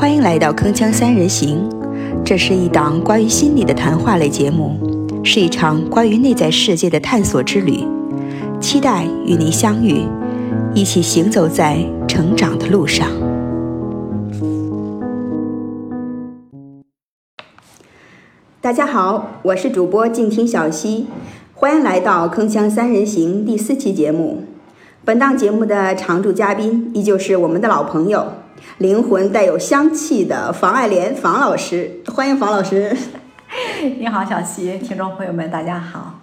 欢迎来到《铿锵三人行》，这是一档关于心理的谈话类节目，是一场关于内在世界的探索之旅。期待与您相遇，一起行走在成长的路上。大家好，我是主播静听小溪，欢迎来到《铿锵三人行》第四期节目。本档节目的常驻嘉宾依旧是我们的老朋友，灵魂带有香气的房爱莲房老师，欢迎房老师。你好，小溪，听众朋友们，大家好。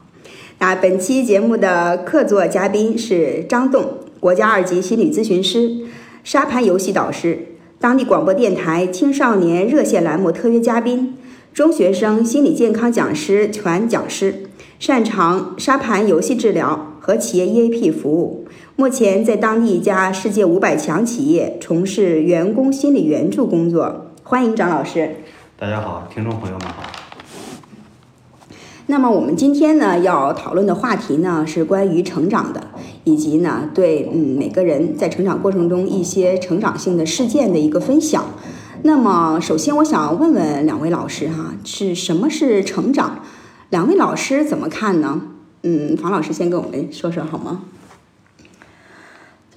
那本期节目的客座嘉宾是张栋，国家二级心理咨询师，沙盘游戏导师，当地广播电台青少年热线栏目特约嘉宾，中学生心理健康讲师全讲师，擅长沙盘游戏治疗和企业 EAP 服务。目前在当地一家世界五百强企业从事员工心理援助工作。欢迎张老师。大家好，听众朋友们好。那么我们今天呢要讨论的话题呢是关于成长的，以及呢对嗯每个人在成长过程中一些成长性的事件的一个分享。那么首先我想问问两位老师哈，是什么是成长？两位老师怎么看呢？嗯，房老师先跟我们说说好吗？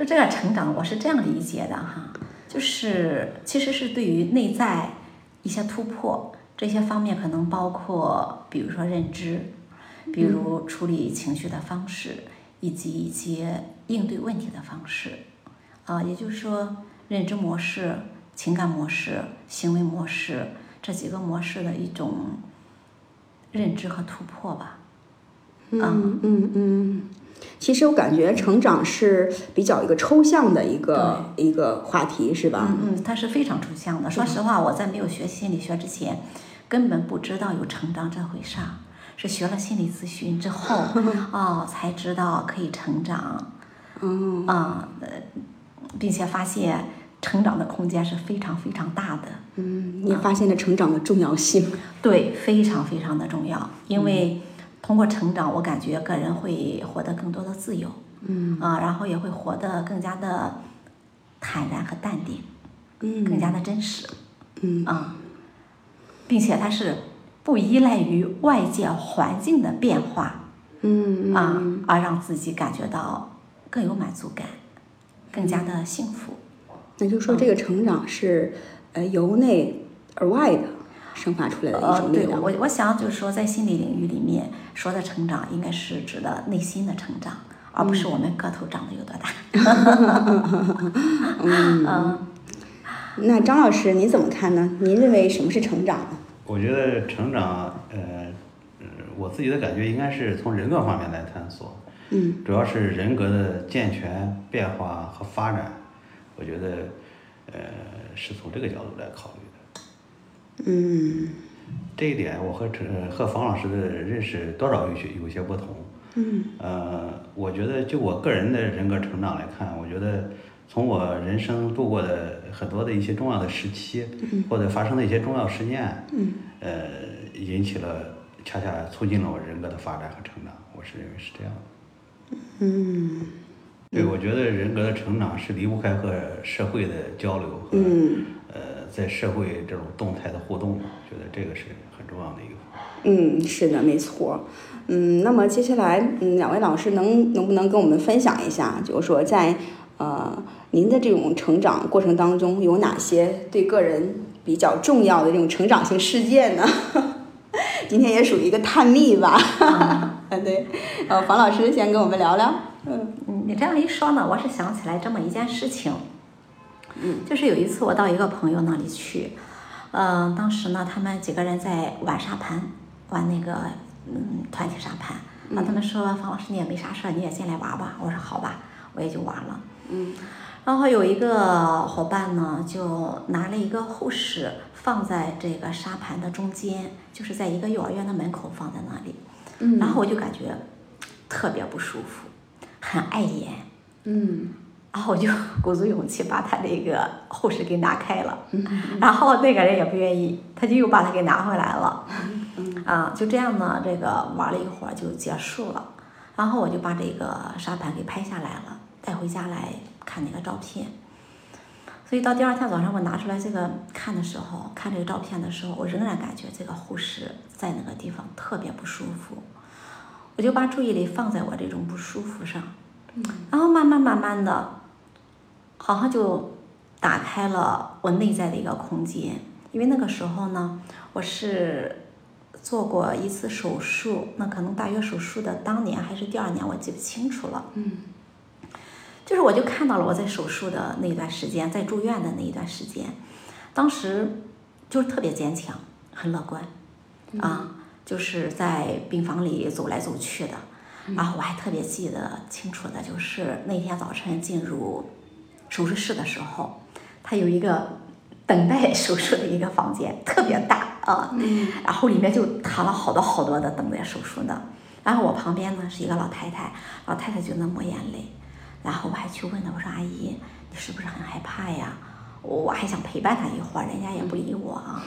就这个成长，我是这样理解的哈，就是其实是对于内在一些突破，这些方面可能包括，比如说认知，比如处理情绪的方式，以及一些应对问题的方式，啊，也就是说认知模式、情感模式、行为模式这几个模式的一种认知和突破吧。嗯嗯嗯。其实我感觉成长是比较一个抽象的一个一个话题，是吧？嗯嗯，它是非常抽象的。说实话，我在没有学心理学之前，根本不知道有成长这回事儿。是学了心理咨询之后，哦，才知道可以成长。嗯啊，并且发现成长的空间是非常非常大的。嗯，你发现了成长的重要性。对，非常非常的重要，因为。通过成长，我感觉个人会获得更多的自由，嗯啊，然后也会活得更加的坦然和淡定，嗯，更加的真实，嗯啊，并且它是不依赖于外界环境的变化，嗯啊，而让自己感觉到更有满足感，更加的幸福。那就说这个成长是呃由内而外的。生发出来的一种力量。呃，对我我想就是说，在心理领域里面说的成长，应该是指的内心的成长，而不是我们个头长得有多大。嗯，那张老师你怎么看呢？您认为什么是成长呢？我觉得成长，呃，我自己的感觉应该是从人格方面来探索。嗯。主要是人格的健全、变化和发展，我觉得，呃，是从这个角度来考虑。嗯，这一点我和陈和冯老师的认识多少有些有些不同。嗯，呃，我觉得就我个人的人格成长来看，我觉得从我人生度过的很多的一些重要的时期，或者发生的一些重要事件，嗯，呃，引起了恰恰促进了我人格的发展和成长，我是认为是这样的。嗯，对，我觉得人格的成长是离不开和社会的交流和。嗯。呃，在社会这种动态的互动，我觉得这个是很重要的一个。嗯，是的，没错。嗯，那么接下来，嗯，两位老师能能不能跟我们分享一下，就是说在呃您的这种成长过程当中，有哪些对个人比较重要的这种成长性事件呢？今天也属于一个探秘吧。嗯，对。呃，房老师先跟我们聊聊。嗯，你这样一说呢，我是想起来这么一件事情。嗯，就是有一次我到一个朋友那里去，嗯，当时呢，他们几个人在玩沙盘，玩那个嗯团体沙盘。那他们说方老师你也没啥事儿，你也进来玩吧。我说好吧，我也就玩了。嗯，然后有一个伙伴呢，就拿了一个护士放在这个沙盘的中间，就是在一个幼儿园的门口放在那里。嗯，然后我就感觉特别不舒服，很碍眼。嗯。然后我就鼓足勇气把他那个护士给拿开了，然后那个人也不愿意，他就又把他给拿回来了，啊，就这样呢，这个玩了一会儿就结束了，然后我就把这个沙盘给拍下来了，带回家来看那个照片。所以到第二天早上我拿出来这个看的时候，看这个照片的时候，我仍然感觉这个护士在那个地方特别不舒服。我就把注意力放在我这种不舒服上，然后慢慢慢慢的，好像就打开了我内在的一个空间。因为那个时候呢，我是做过一次手术，那可能大约手术的当年还是第二年，我记不清楚了。嗯，就是我就看到了我在手术的那一段时间，在住院的那一段时间，当时就是特别坚强，很乐观，啊，就是在病房里走来走去的。然后我还特别记得清楚的就是那天早晨进入手术室的时候，他有一个等待手术的一个房间，特别大啊，然后里面就躺了好多好多的等待手术的。然后我旁边呢是一个老太太，老太太就在抹眼泪。然后我还去问她，我说：“阿姨，你是不是很害怕呀？”我我还想陪伴她一会儿，人家也不理我啊。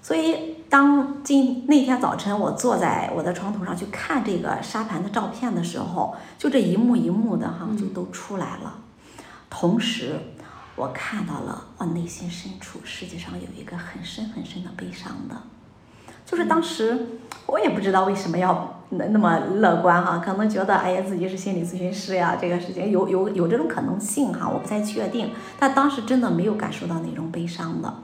所以当今那天早晨我坐在我的床头上去看这个沙盘的照片的时候，就这一幕一幕的哈，就都出来了。同时，我看到了我内心深处实际上有一个很深很深的悲伤的，就是当时我也不知道为什么要那那么乐观哈，可能觉得哎呀自己是心理咨询师呀，这个事情有有有这种可能性哈，我不太确定。但当时真的没有感受到那种悲伤的，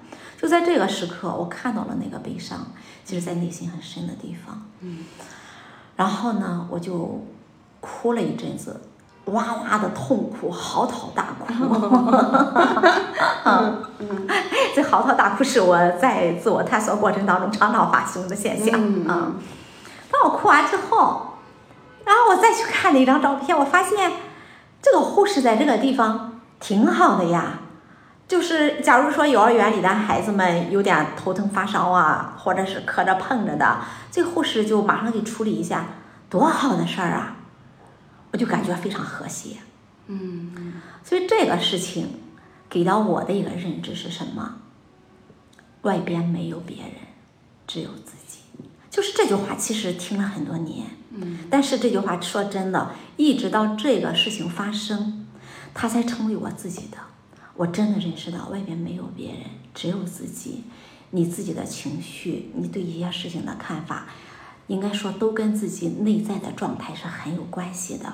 就在这个时刻，我看到了那个悲伤，其实在内心很深的地方。嗯，然后呢，我就哭了一阵子，哇哇的痛哭，嚎啕大哭。这嚎啕大哭是我在自我探索过程当中常常发生的现象。当我哭完之后，然后我再去看那张照片，我发现这个护士在这个地方挺好的呀。就是假如说幼儿园里的孩子们有点头疼发烧啊，或者是磕着碰着的，这护士就马上给处理一下，多好的事儿啊！我就感觉非常和谐。嗯所以这个事情给到我的一个认知是什么？外边没有别人，只有自己。就是这句话，其实听了很多年，嗯但是这句话说真的，一直到这个事情发生，它才成为我自己的。我真的认识到外边没有别人，只有自己。你自己的情绪，你对一些事情的看法，应该说都跟自己内在的状态是很有关系的。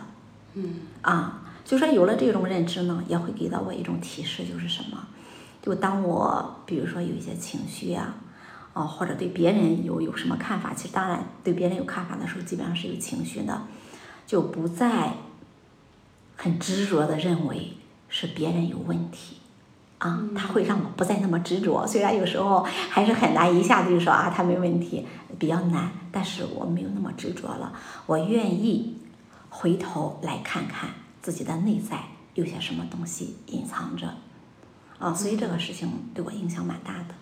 嗯啊，就说有了这种认知呢，也会给到我一种提示，就是什么？就当我比如说有一些情绪呀、啊，或者对别人有有什么看法，其实当然对别人有看法的时候，基本上是有情绪的，就不再很执着的认为是别人有问题。啊，他会让我不再那么执着，虽然有时候还是很难一下子就说啊他没问题，比较难，但是我没有那么执着了，我愿意回头来看看自己的内在有些什么东西隐藏着，啊，所以这个事情对我影响蛮大的。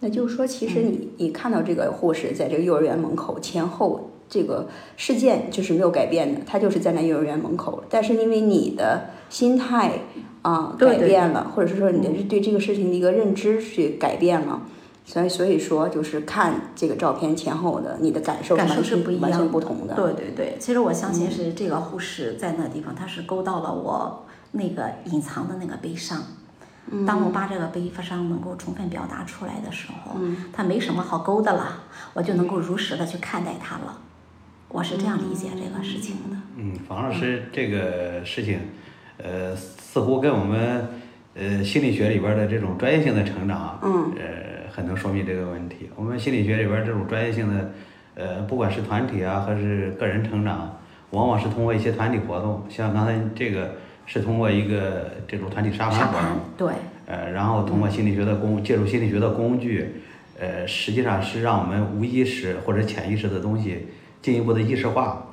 那就是说，其实你你看到这个护士在这个幼儿园门口前后这个事件就是没有改变的，他就是在那幼儿园门口，但是因为你的心态啊、对对改变了，或者是说你的对这个事情的一个认知去改变了，所以所以说就是看这个照片前后的你的感受感受完全是不一样完全不同的。对对对，其实我相信是这个护士在那地方，他是勾到了我那个隐藏的那个悲伤。嗯当我把这个悲伤能够充分表达出来的时候，它没什么好勾的了，我就能够如实的去看待它了。我是这样理解这个事情的。嗯，房老师这个事情，呃，似乎跟我们呃心理学里边的这种专业性的成长，嗯，呃，很能说明这个问题。我们心理学里边这种专业性的，呃，不管是团体啊，还是个人成长，往往是通过一些团体活动，像刚才这个是通过一个这种团体沙盘活动对，呃，然后通过心理学的工，借助心理学的工具，呃，实际上是让我们无意识或者潜意识的东西进一步的意识化，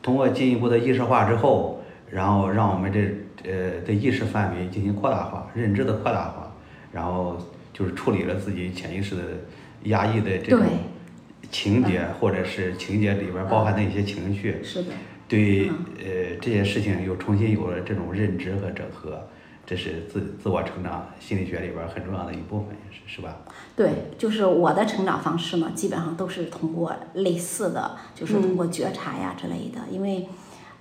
通过进一步的意识化之后，然后让我们这呃的意识范围进行扩大化，认知的扩大化，然后就是处理了自己潜意识的压抑的这种情节，或者是情节里边包含的一些情绪，是的。对嗯呃这些事情又重新有了这种认知和整合，这是自自我成长心理学里边很重要的一部分，是是吧？对，就是我的成长方式呢，基本上都是通过类似的，就是通过觉察呀之类的。因为，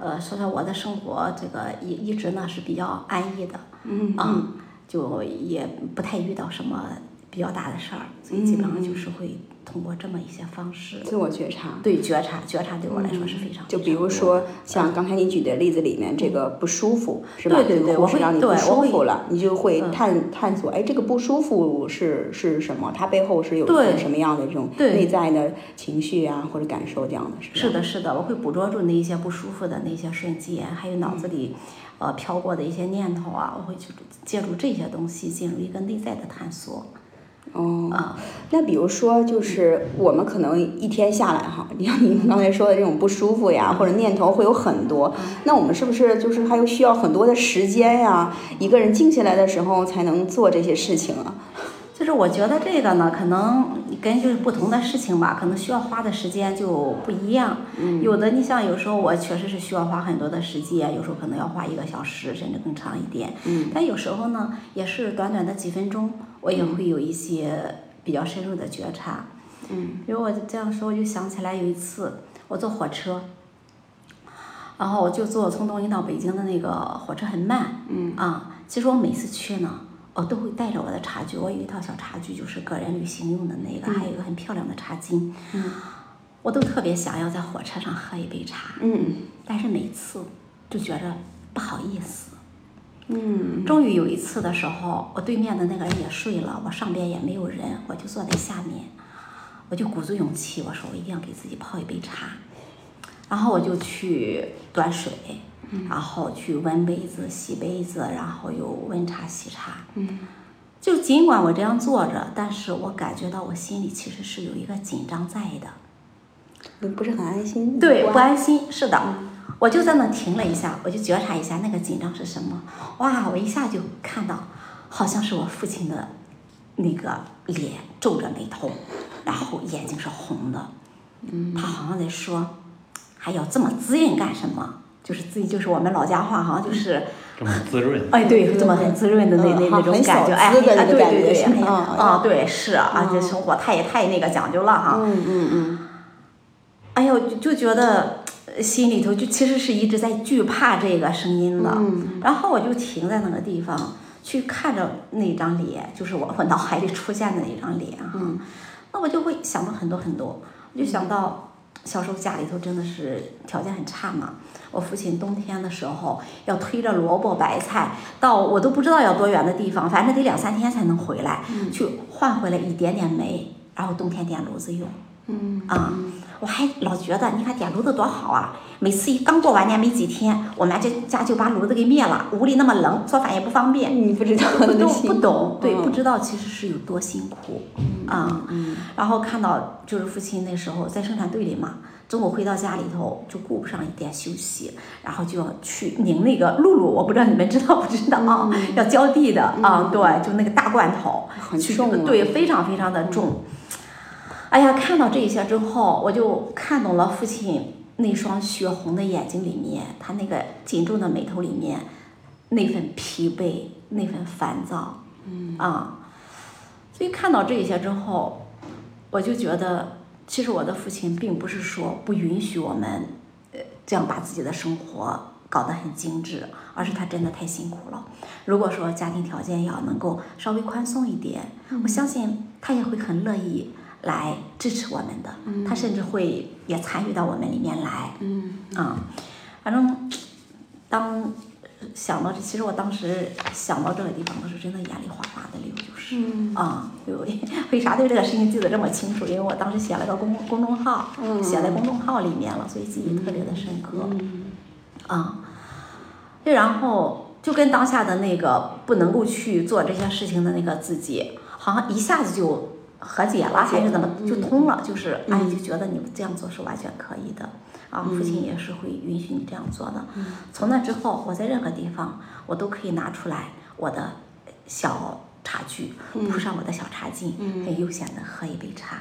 呃，说说，我的生活这个一一直呢是比较安逸的，嗯啊，就也不太遇到什么比较大的事儿，所以基本上就。是会通过这么一些方式，自我觉察。对觉察，觉察对我来说是非常就比如说像刚才你举的例子里面，这个不舒服是吧？对对对我会让你不舒服了，你就会嗯探探索，哎，这个不舒服是是什么？它背后是有一对种什么样的这种内在的情绪啊，或者感受这样的，是吧？是的，是的，我会捕捉住那一些不舒服的那些瞬间，还有脑子里，呃飘过的一些念头啊，我会去借助这些东西进入一个内在的探索。哦，啊，那比如说，就是我们可能一天下来哈，你像您刚才说的这种不舒服呀，或者念头会有很多，那我们是不是就是还有需要很多的时间呀？一个人静下来的时候才能做这些事情啊？就是我觉得这个呢，可能根据不同的事情吧，可能需要花的时间就不一样。嗯，有的你像有时候我确实是需要花很多的时间，有时候可能要花一个小时甚至更长一点。嗯，但有时候呢，也是短短的几分钟，我也会有一些比较深入的觉察。嗯，比如我这样说，我就想起来有一次我坐火车，然后我就坐从东营到北京的那个火车很慢。嗯啊，其实我每次去呢。我都会带着我的茶具，我有一套小茶具，就是个人旅行用的那个，还有一个很漂亮的茶巾。嗯，我都特别想要在火车上喝一杯茶，嗯但是每次就觉着不好意思。嗯终于有一次的时候，我对面的那个人也睡了，我上边也没有人，我就坐在下面，我就鼓足勇气，我说我一定要给自己泡一杯茶，然后我就去端水，然后去温杯子、洗杯子，然后又温茶、洗茶。嗯就尽管我这样坐着，但是我感觉到我心里其实是有一个紧张在的。嗯，不是很安心。对，不不安心，是的，我就在那停了一下，我就觉察一下那个紧张是什么。哇，我一下就看到，好像是我父亲的那个脸皱着眉头，然后眼睛是红的，嗯，他好像在说，还要这么滋润干什么？就是自己，就是我们老家话，好像就是，这么滋润。哎，对，这么很滋润的那那那种感觉，小哎，资的哎对对对，哎呀是吗？啊，对，是啊，这嗯。生活太太那个讲究了哈。嗯嗯嗯。哎呦，就就觉得呃心里头就其实是一直在惧怕这个声音的，嗯。然后我就停在那个地方去看着那张脸，就是我我脑海里出现的那张脸哈，嗯。那我就会想到很多很多，我就想到小时候家里头真的是条件很差嘛，我父亲冬天的时候要推着萝卜白菜到我都不知道要多远的地方，反正得两三天才能回来，去换回来一点点煤，然后冬天点炉子用。嗯。啊，我还老觉得，你看点炉子多好啊！每次一刚过完年没几天，我们这家就把炉子给灭了，屋里那么冷，做饭也不方便。你不知道不懂不懂，对，嗯不知道其实是有多辛苦啊。嗯然后看到就是父亲那时候在生产队里嘛，中午回到家里头就顾不上一点休息，然后就要去拧那个露露，我不知道你们知道不知道啊？要浇地的啊，对，就那个大罐头，很重啊对，非常非常的重。哎呀，看到这一些之后，我就看懂了父亲那双血红的眼睛里面，他那个紧皱的眉头里面那份疲惫，那份烦躁，嗯。啊，所以看到这一些之后，我就觉得，其实我的父亲并不是说不允许我们，呃，这样把自己的生活搞得很精致，而是他真的太辛苦了。如果说家庭条件要能够稍微宽松一点，我相信他也会很乐意来支持我们的，他甚至会也参与到我们里面来。嗯啊，反正当想到这，其实我当时想到这个地方的时候，真的眼里哗哗的流，就是、嗯啊，就为啥对这个事情记得这么清楚？因为我当时写了个公公众号，嗯写在公众号里面了，所以记忆特别的深刻。嗯啊，就然后就跟当下的那个不能够去做这些事情的那个自己，好像一下子就和解了，还是怎么就通了？就是哎，嗯就觉得你这样做是完全可以的。啊，父亲也是会允许你这样做的。嗯从那之后，我在任何地方，我都可以拿出来我的小茶具，铺上我的小茶巾，嗯很悠闲的喝一杯茶，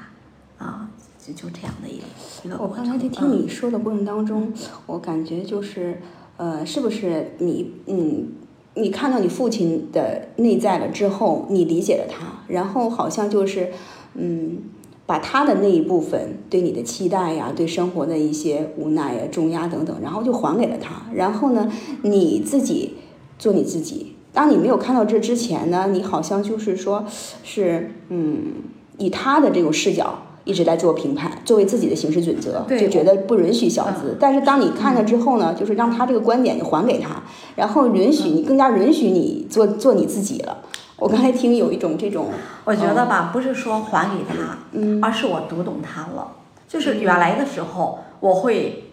啊，就就这样的一个一个我。刚才在听嗯你说的过程当中，我感觉就是，呃，是不是你，嗯，你看到你父亲的内在了之后，你理解了他，然后好像就是，嗯，把他的那一部分对你的期待呀，对生活的一些无奈呀、重压等等，然后就还给了他，然后呢，你自己做你自己，当你没有看到这之前呢，你好像就是说，是嗯，以他的这种视角一直在做评判，作为自己的行事准则，就觉得不允许小资。但是当你看了之后呢，就是让他这个观点你还给他，然后允许你更加允许你做做你自己了。我刚才听有一种这种，我觉得吧，不是说还给他，嗯而是我读懂他了。就是原来的时候，我会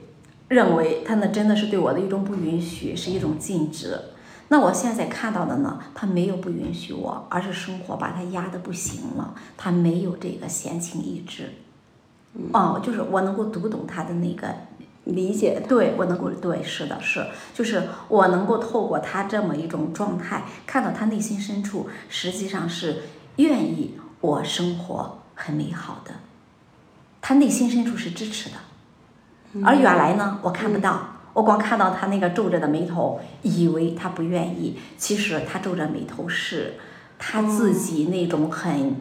认为他那真的是对我的一种不允许，是一种禁止。那我现在看到的呢，他没有不允许我，而是生活把他压得不行了，他没有这个闲情逸致。哦，就是我能够读懂他的那个理解。对我能够对，是的，是，就是我能够透过他这么一种状态，看到他内心深处实际上是愿意我生活很美好的，他内心深处是支持的，而原来呢，我看不到。我光看到他那个皱着的眉头，以为他不愿意，其实他皱着眉头是他自己那种很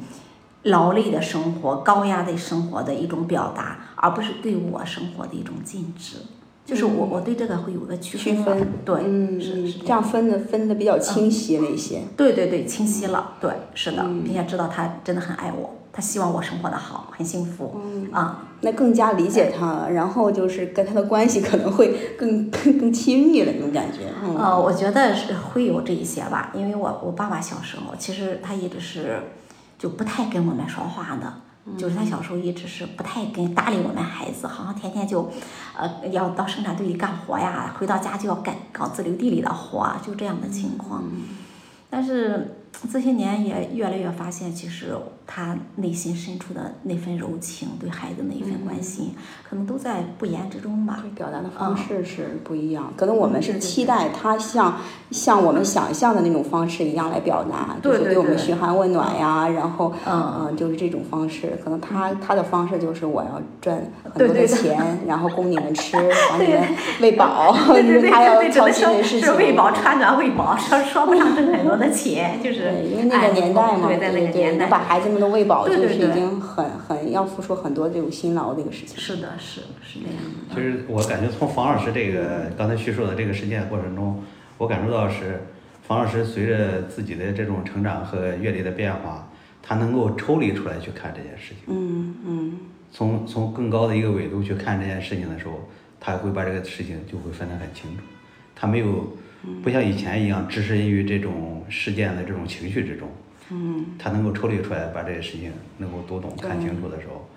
劳累的生活、高压的生活的一种表达，而不是对我生活的一种禁止。就是我，我对这个会有个区区分区分，对，嗯，是这样分的分的比较清晰了一些。对对对，清晰了，对，是的，嗯并且知道他真的很爱我，他希望我生活的好，很幸福，嗯啊，那更加理解他了，然后就是跟他的关系可能会更更更亲密了那种感觉。嗯，呃，我觉得是会有这一些吧，因为我我爸爸小时候其实他一直是就不太跟我们说话的。就是他小时候一直是不太跟搭理我们孩子，好像天天就，呃，要到生产队里干活呀，回到家就要干搞自留地里的活啊，就这样的情况。但是这些年也越来越发现，其实他内心深处的那份柔情，对孩子那一份关心，可能都在不言之中吧。表达的方式是不一样，可能我们是期待他像像我们想象的那种方式一样来表达，就是对我们嘘寒问暖呀，然后嗯。嗯，就是这种方式。可能他他的方式就是我要赚很多的对对。对钱，然后供你们吃，把你们喂饱，对对对就是他要操心的事情。是喂饱穿暖喂饱，说说不上挣很多的钱，就是对，因为那个年代嘛，哎对，对对，个年代，能把孩子们都喂饱，就是已经很很要付出很多这种辛劳的一个事情。是的，是是这样的。其实我感觉从房老师这个刚才叙述的这个事件过程中，我感受到是房老师随着自己的这种成长和阅历的变化，他能够抽离出来去看这件事情，嗯嗯从从更高的一个维度去看这件事情的时候，他会把这个事情就会分得很清楚，他没有不像以前一样置身于这种事件的这种情绪之中，嗯，他能够抽离出来，把这些事情能够读懂、看清楚的时候，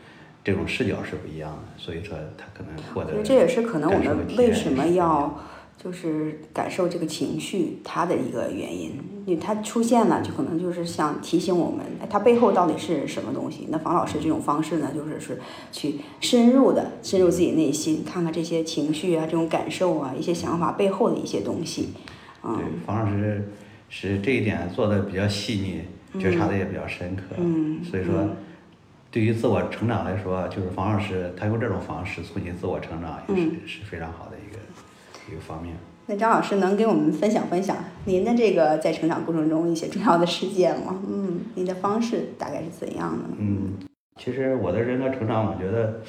这种视角是不一样的，所以说他可能获得这也是可能我们为什么要就是感受这个情绪，它的一个原因，因为它出现了，就可能就是想提醒我们，哎它背后到底是什么东西。那房老师这种方式呢，就是是去深入的深入自己内心，看看这些情绪啊、这种感受啊、一些想法背后的一些东西。对嗯，房老师是这一点做的比较细腻，觉察的也比较深刻。嗯所以说，对于自我成长来说，就是房老师他用这种方式促进自我成长，也是、嗯是非常好的一个方面。那张老师能给我们分享分享您的这个在成长过程中一些重要的事件吗？嗯，您的方式大概是怎样的？嗯，其实我的人格成长，我觉得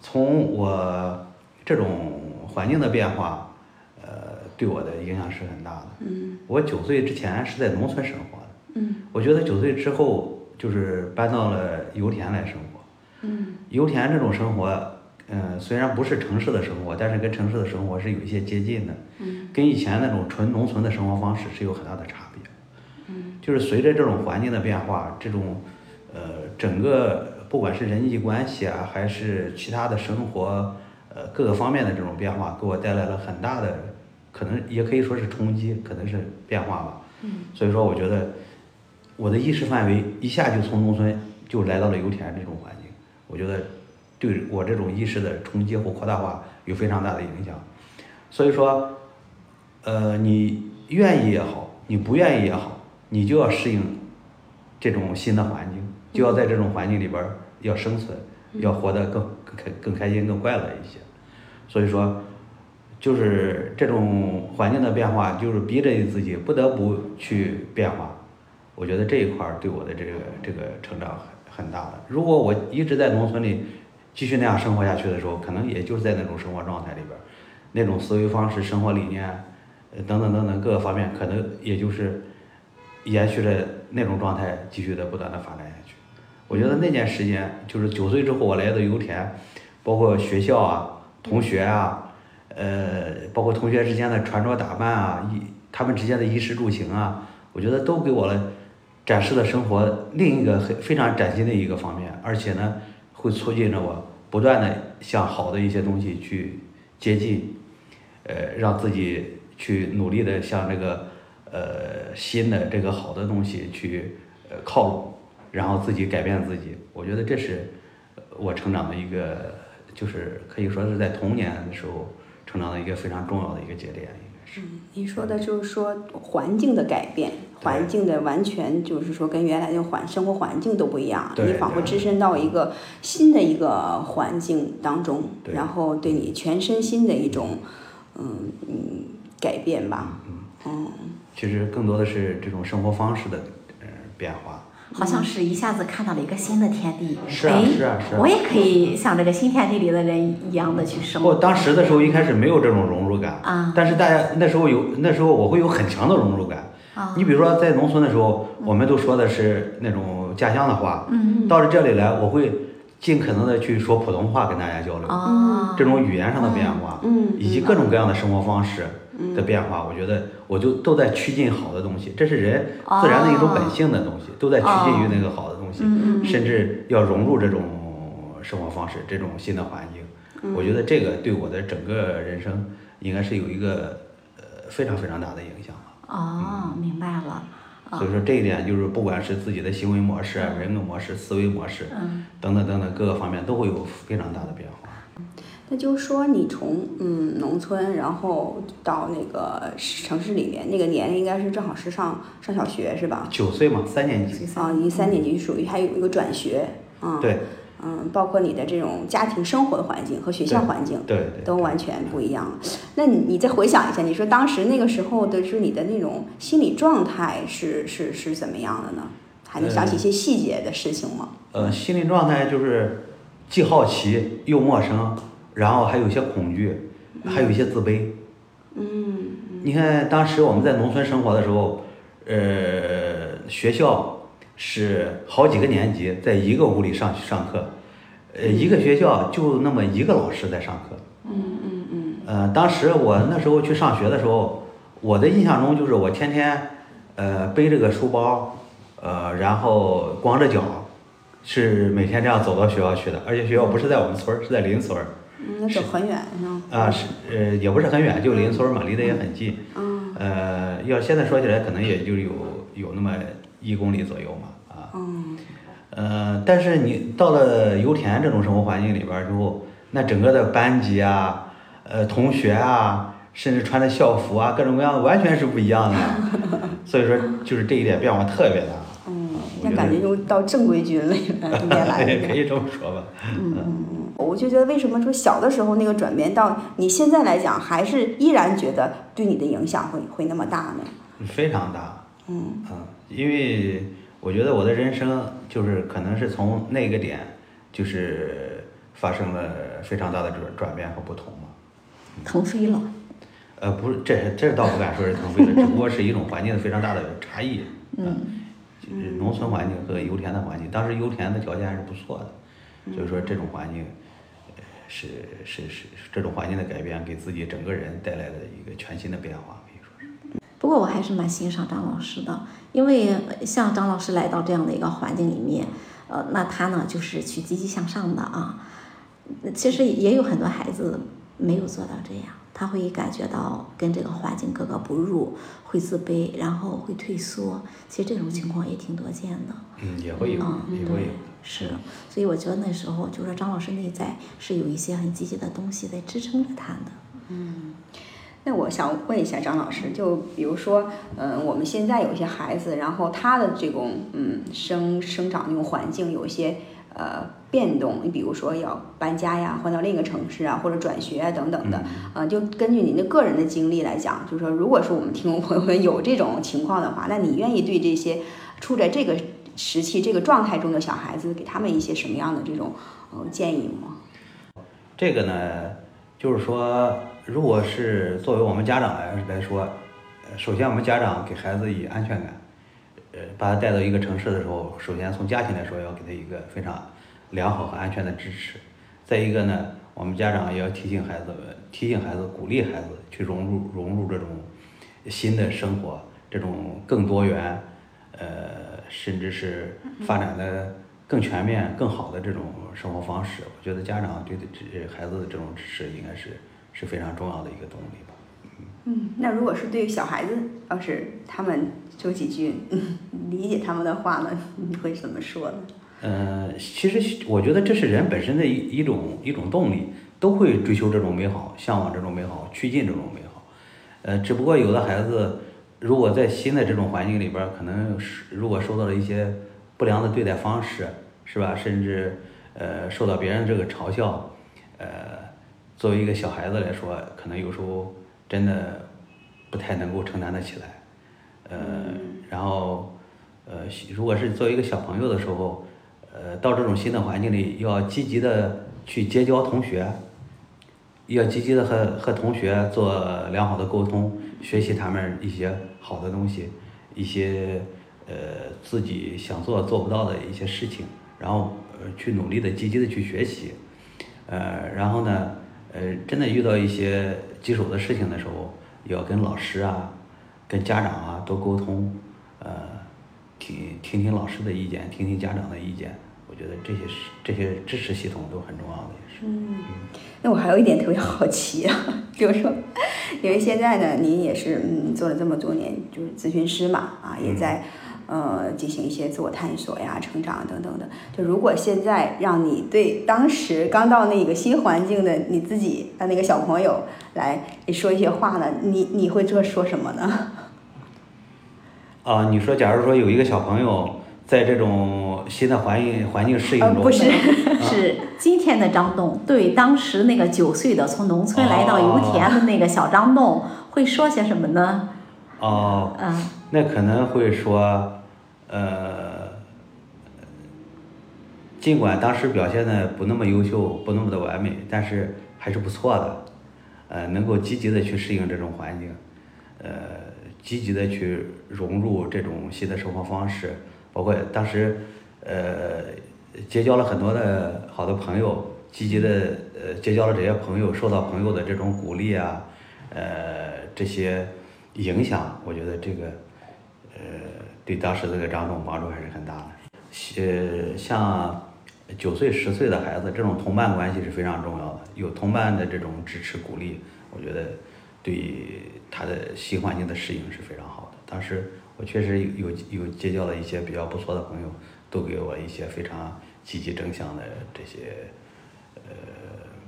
从我这种环境的变化，呃，对我的影响是很大的。嗯我九岁之前是在农村生活的，嗯我觉得九岁之后就是搬到了油田来生活。嗯油田这种生活，呃，虽然不是城市的生活，但是跟城市的生活是有一些接近的，嗯跟以前那种纯农村的生活方式是有很大的差别。嗯就是随着这种环境的变化，这种呃整个不管是人际关系啊，还是其他的生活呃各个方面的这种变化，给我带来了很大的，可能也可以说是冲击，可能是变化吧。嗯所以说，我觉得我的意识范围一下就从农村就来到了油田这种环境，我觉得对我这种意识的冲击和扩大化有非常大的影响。所以说，呃，你愿意也好，你不愿意也好，你就要适应这种新的环境，就要在这种环境里边儿要生存，要活得更更开更开心、更快乐一些。所以说，就是这种环境的变化，就是逼着你自己不得不去变化。我觉得这一块儿对我的这个这个成长很很大的。如果我一直在农村里继续那样生活下去的时候，可能也就是在那种生活状态里边儿，那种思维方式、生活理念，呃等等等等各个方面，可能也就是延续着那种状态，继续的不断的发展下去。我觉得那段时间就是九岁之后，我来到油田，包括学校啊、同学啊，呃，包括同学之间的穿着打扮啊，衣他们之间的衣食住行啊，我觉得都给我了展示了生活另一个很非常崭新的一个方面，而且呢，会促进着我不断的向好的一些东西去接近，呃，让自己去努力的向这个呃新的这个好的东西去呃靠拢，然后自己改变自己。我觉得这是我成长的一个，就是可以说是在童年的时候成长的一个非常重要的一个节点，应该是。你说的就是说环境的改变，环境的完全就是说跟原来的环生活环境都不一样，你仿佛置身到一个新的一个环境当中，然后对你全身心的一种嗯嗯改变吧。嗯，其实更多的是这种生活方式的呃变化。好像是一下子看到了一个新的天地，是啊哎是啊是啊。我也可以像这个新天地里的人一样的去生活。我当时的时候一开始没有这种融入感，啊。但是大家那时候有那时候我会有很强的融入感。啊。你比如说在农村的时候，我们都说的是那种家乡的话，嗯到了这里来，我会尽可能的去说普通话跟大家交流，哦，这种语言上的变化，嗯。以及各种各样的生活方式的变化，我觉得我就都在趋近好的东西，这是人自然的一种本性的东西，都在趋近于那个好的东西，甚至要融入这种生活方式、这种新的环境。我觉得这个对我的整个人生应该是有一个呃非常非常大的影响吧。哦，明白了。啊所以说这一点就是不管是自己的行为模式、啊、人格模式、思维模式嗯等等等等各个方面都会有非常大的变化。那就是说你从嗯农村，然后到那个城市里面，那个年龄应该是正好是上上小学是吧？九岁嘛，三年级，啊，你三年级属于还有一个转学，嗯，对嗯，包括你的这种家庭生活的环境和学校环境对对，都完全不一样。那你你再回想一下，你说当时那个时候的是你的那种心理状态是是是怎么样的呢？还能想起一些细节的事情吗？呃，心理状态就是既好奇又陌生，然后还有一些恐惧，还有一些自卑。嗯你看，当时我们在农村生活的时候，呃，学校是好几个年级在一个屋里上上课，呃，一个学校就那么一个老师在上课。嗯嗯嗯呃，当时我那时候去上学的时候，我的印象中就是我天天，呃，背着个书包，呃，然后光着脚，是每天这样走到学校去的，而且学校不是在我们村儿，是在邻村儿，嗯，那走很远是吗？啊，是呃，也不是很远，就邻村儿嘛，离得也很近。嗯呃，要现在说起来，可能也就有有那么一公里左右嘛，啊，嗯呃，但是你到了油田这种生活环境里边儿之后，那整个的班级啊，呃，同学啊，甚至穿的校服啊，各种各样的，完全是不一样的。所以说，就是这一点变化特别大。嗯，那感觉就到正规军了，应该来。可以这么说吧。我就觉得为什么说小的时候那个转变到你现在来讲，还是依然觉得对你的影响会会那么大呢？非常大。嗯嗯，因为我觉得我的人生就是可能是从那个点，就是发生了非常大的转转变和不同嘛。腾飞了。呃，不是，这这倒不敢说是腾飞了，只不过是一种环境的非常大的差异。嗯，就是农村环境和油田的环境，当时油田的条件还是不错的，所以说这种环境，呃，是是是是这种环境的改变，给自己整个人带来的一个全新的变化，可以说是。不过我还是蛮欣赏张老师的，因为呃像张老师来到这样的一个环境里面，呃，那他呢就是去积极向上的啊。其实也有很多孩子没有做到这样，他会感觉到跟这个环境格格不入，会自卑，然后会退缩。其实这种情况也挺多见的。嗯，也会有，嗯，也会有。，是，所以我觉得那时候就是张老师内在是有一些很积极的东西在支撑着他的。嗯那我想问一下张老师，就比如说，嗯、我们现在有一些孩子，然后他的这种嗯生生长那种环境有一些呃变动，你比如说要搬家呀，换到另一个城市啊，或者转学啊等等的，呃，就根据您的个人的经历来讲，就是说，如果说我们听众朋友们有这种情况的话，那你愿意对这些处在这个时期、这个状态中的小孩子，给他们一些什么样的这种呃建议吗？这个呢，就是说，如果是作为我们家长来来说，首先我们家长给孩子以安全感，呃，把他带到一个城市的时候，首先从家庭来说要给他一个非常良好和安全的支持。再一个呢，我们家长也要提醒孩子，提醒孩子，鼓励孩子去融入融入这种新的生活，这种更多元，呃，甚至是发展的更全面、更好的这种生活方式。我觉得家长对这孩子的这种支持，应该是是非常重要的一个动力吧。嗯，那如果是对于小孩子，要是他们说几句嗯理解他们的话呢，你会怎么说呢？呃，其实我觉得这是人本身的一一种一种动力，都会追求这种美好，向往这种美好，趋近这种美好。呃，只不过有的孩子，如果在新的这种环境里边儿，可能是如果受到了一些不良的对待方式，是吧？甚至呃受到别人这个嘲笑，呃，作为一个小孩子来说，可能有时候真的不太能够承担得起来。呃，然后呃，如果是作为一个小朋友的时候，呃，到这种新的环境里，要积极的去结交同学，要积极的和和同学做良好的沟通，学习他们一些好的东西，一些呃自己想做做不到的一些事情，然后呃去努力的积极的去学习，呃，然后呢，呃，真的遇到一些棘手的事情的时候，要跟老师啊，跟家长啊多沟通，呃，听听听老师的意见，听听家长的意见，我觉得这些是这些支持系统都很重要的，也是。嗯，那我还有一点特别好奇啊，就是说，因为现在呢，您也是嗯做了这么多年，就是咨询师嘛，啊，也在呃进行一些自我探索呀、成长等等的。就如果现在让你对当时刚到那个新环境的你自己的那个小朋友来说一些话呢，你你会这说什么呢？啊，你说，假如说有一个小朋友在这种新的环境环境适应中，呃不是 是今天的张栋对当时那个九岁的从农村来到油田的那个小张栋会说些什么呢？哦，嗯那可能会说，呃，尽管当时表现的不那么优秀，不那么的完美，但是还是不错的，呃，能够积极的去适应这种环境，呃，积极的去融入这种新的生活方式，包括当时，呃，结交了很多的好的朋友，积极的呃结交了这些朋友，受到朋友的这种鼓励啊，呃，这些影响，我觉得这个，呃，对当时这个张总帮助还是很大的。呃，像九岁、十岁的孩子，这种同伴关系是非常重要的。有同伴的这种支持鼓励，我觉得对他的新环境的适应是非常好的。当时我确实有有有结交了一些比较不错的朋友，都给我一些非常积极正向的这些呃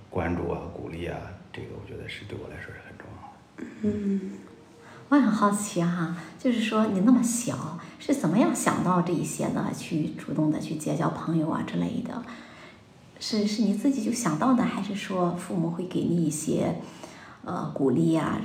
关注啊、鼓励啊，这个我觉得是对我来说是很重要的。嗯我很好奇哈，就是说你那么小是怎么样想到这一些呢？去主动的去结交朋友啊之类的，是是你自己就想到的，还是说父母会给你一些呃鼓励呀、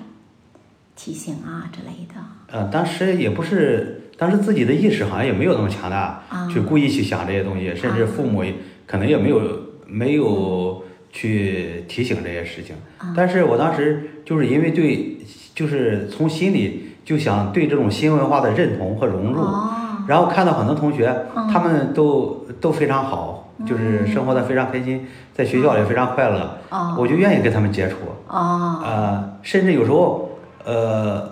提醒啊之类的？呃，当时也不是，当时自己的意识好像也没有那么强大，啊。去故意去想这些东西，甚至父母也可能也没有没有去提醒这些事情。啊。但是我当时就是因为对，就是从心里就想对这种新文化的认同和融入，哦，然后看到很多同学，嗯。他们都都非常好，就是生活的非常开心，在学校也非常快乐，哦。我就愿意跟他们接触。哦，呃，甚至有时候，呃，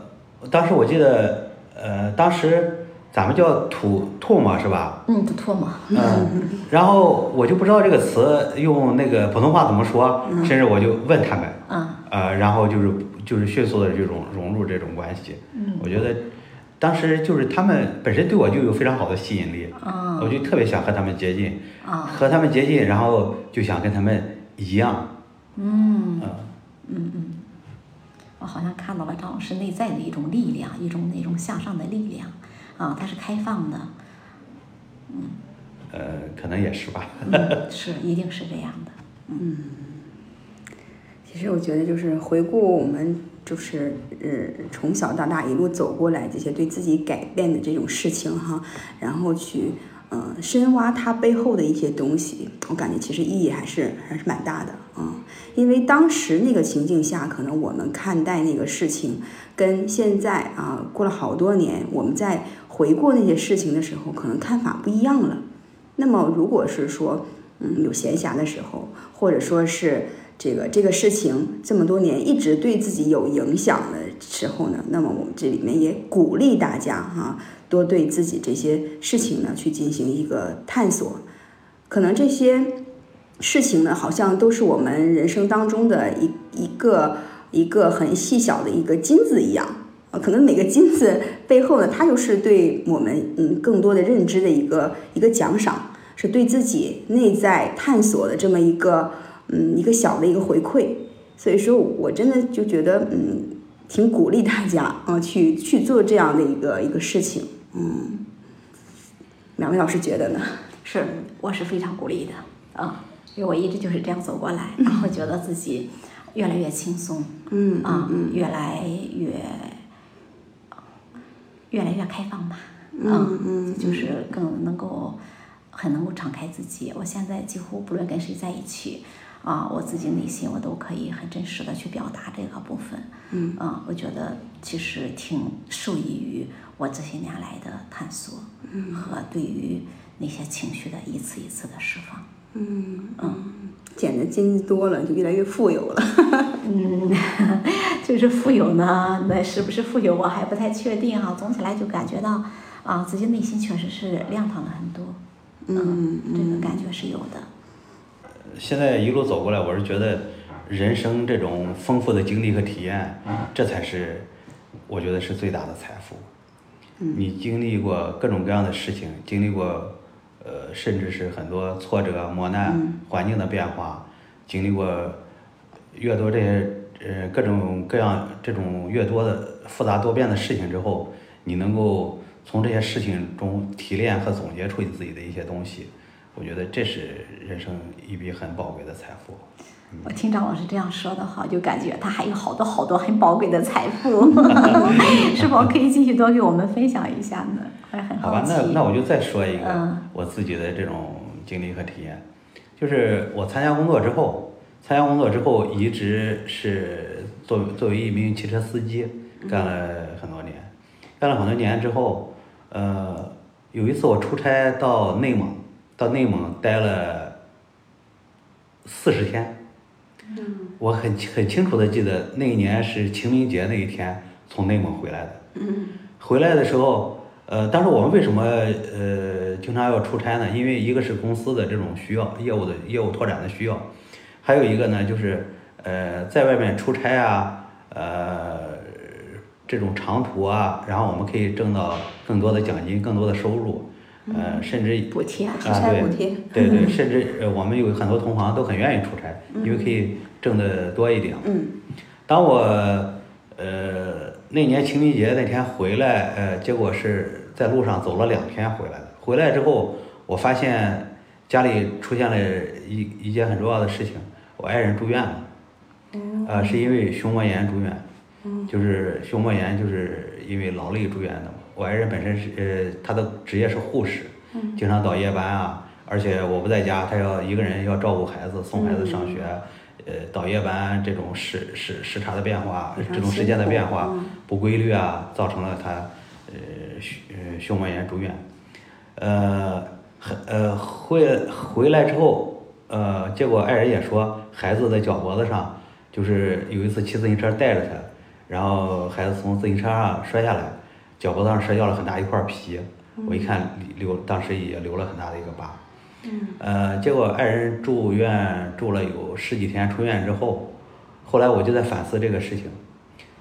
当时我记得，呃，当时咱们叫吐吐沫，是吧？嗯，吐唾沫，嗯，然后我就不知道这个词用那个普通话怎么说，甚至我就问他们，嗯。呃，然后就是就是迅速的这种融入这种关系。嗯。我觉得当时就是他们本身对我就有非常好的吸引力，嗯。我就特别想和他们接近，啊和他们接近，然后就想跟他们一样，嗯。嗯。嗯嗯，我好像看到了张老师内在的一种力量，一种那种向上的力量啊，它是开放的，嗯呃，可能也是吧。嗯，是一定是这样的。嗯其实我觉得就是回顾我们就是呃从小到大一路走过来这些对自己改变的这种事情哈，然后去嗯、深挖它背后的一些东西，我感觉其实意义还是还是蛮大的啊、因为当时那个情境下，可能我们看待那个事情，跟现在啊过了好多年，我们在回顾那些事情的时候，可能看法不一样了。那么如果是说，嗯，有闲暇的时候，或者说是这个这个事情这么多年一直对自己有影响的时候呢，那么我们这里面也鼓励大家哈、多对自己这些事情呢去进行一个探索。可能这些事情呢，好像都是我们人生当中的一一个一个很细小的一个金子一样。啊，可能每个金子背后呢，它又是对我们嗯更多的认知的一个一个奖赏，是对自己内在探索的这么一个嗯一个小的一个回馈。所以说我真的就觉得嗯挺鼓励大家啊、去去做这样的一个一个事情。嗯，两位老师觉得呢？是，我是非常鼓励的啊，因为我一直就是这样走过来，然后觉得自己越来越轻松，嗯啊，越来越越来越开放吧，嗯嗯就是更能够很能够敞开自己。我现在几乎不论跟谁在一起，啊，我自己内心我都可以很真实的去表达这个部分，嗯啊，我觉得其实挺受益于我这些年来的探索，嗯和对于那些情绪的一次一次的释放。嗯嗯，捡的金子多了，就越来越富有了。嗯，就是富有呢，那是不是富有我还不太确定啊。总起来就感觉到啊，自己内心确实是亮堂了很多。嗯这个感觉是有的。现在一路走过来，我是觉得人生这种丰富的经历和体验，这才是我觉得是最大的财富。你经历过各种各样的事情，经历过呃，甚至是很多挫折、磨难、环境的变化，经历过越多这些呃各种各样这种越多的复杂多变的事情之后，你能够从这些事情中提炼和总结出你自己的一些东西，我觉得这是人生一笔很宝贵的财富。我听张老师这样说的话，就感觉他还有好多好多很宝贵的财富，是否可以继续多给我们分享一下呢？好吧。那那我就再说一个嗯我自己的这种经历和体验，就是我参加工作之后，参加工作之后一直是作作为一名汽车司机干了很多年，干了很多年之后，呃，有一次我出差到内蒙，到内蒙待了四十天，我很很清楚的记得那一年是清明节那一天从内蒙回来的。回来的时候，呃，当时我们为什么呃经常要出差呢？因为一个是公司的这种需要，业务的业务拓展的需要，还有一个呢就是呃在外面出差啊，呃这种长途啊，然后我们可以挣到更多的奖金、更多的收入，呃，甚至补贴啊，出差对补贴对对，甚至呃，我们有很多同行都很愿意出差，因为可以挣得多一点。嗯当我呃那年清明节那天回来，呃，结果是在路上走了两天回来的。回来之后，我发现家里出现了一一件很重要的事情，我爱人住院了，呃，是因为胸膜炎住院，就是胸膜炎，就是因为劳累住院的嘛。我爱人本身是呃，他的职业是护士，经常倒夜班啊，而且我不在家，他要一个人要照顾孩子，送孩子上学，呃，倒夜班这种时时时差的变化，这种时间的变化嗯不规律啊，造成了他呃胸呃胸膜炎住院，呃很呃回回来之后，呃，结果爱人也说孩子的脚脖子上就是有一次骑自行车带着他，然后孩子从自行车上摔下来，脚脖子上摔掉了很大一块皮，我一看留当时也留了很大的一个疤。呃，结果爱人住院住了有十几天，出院之后，后来我就在反思这个事情，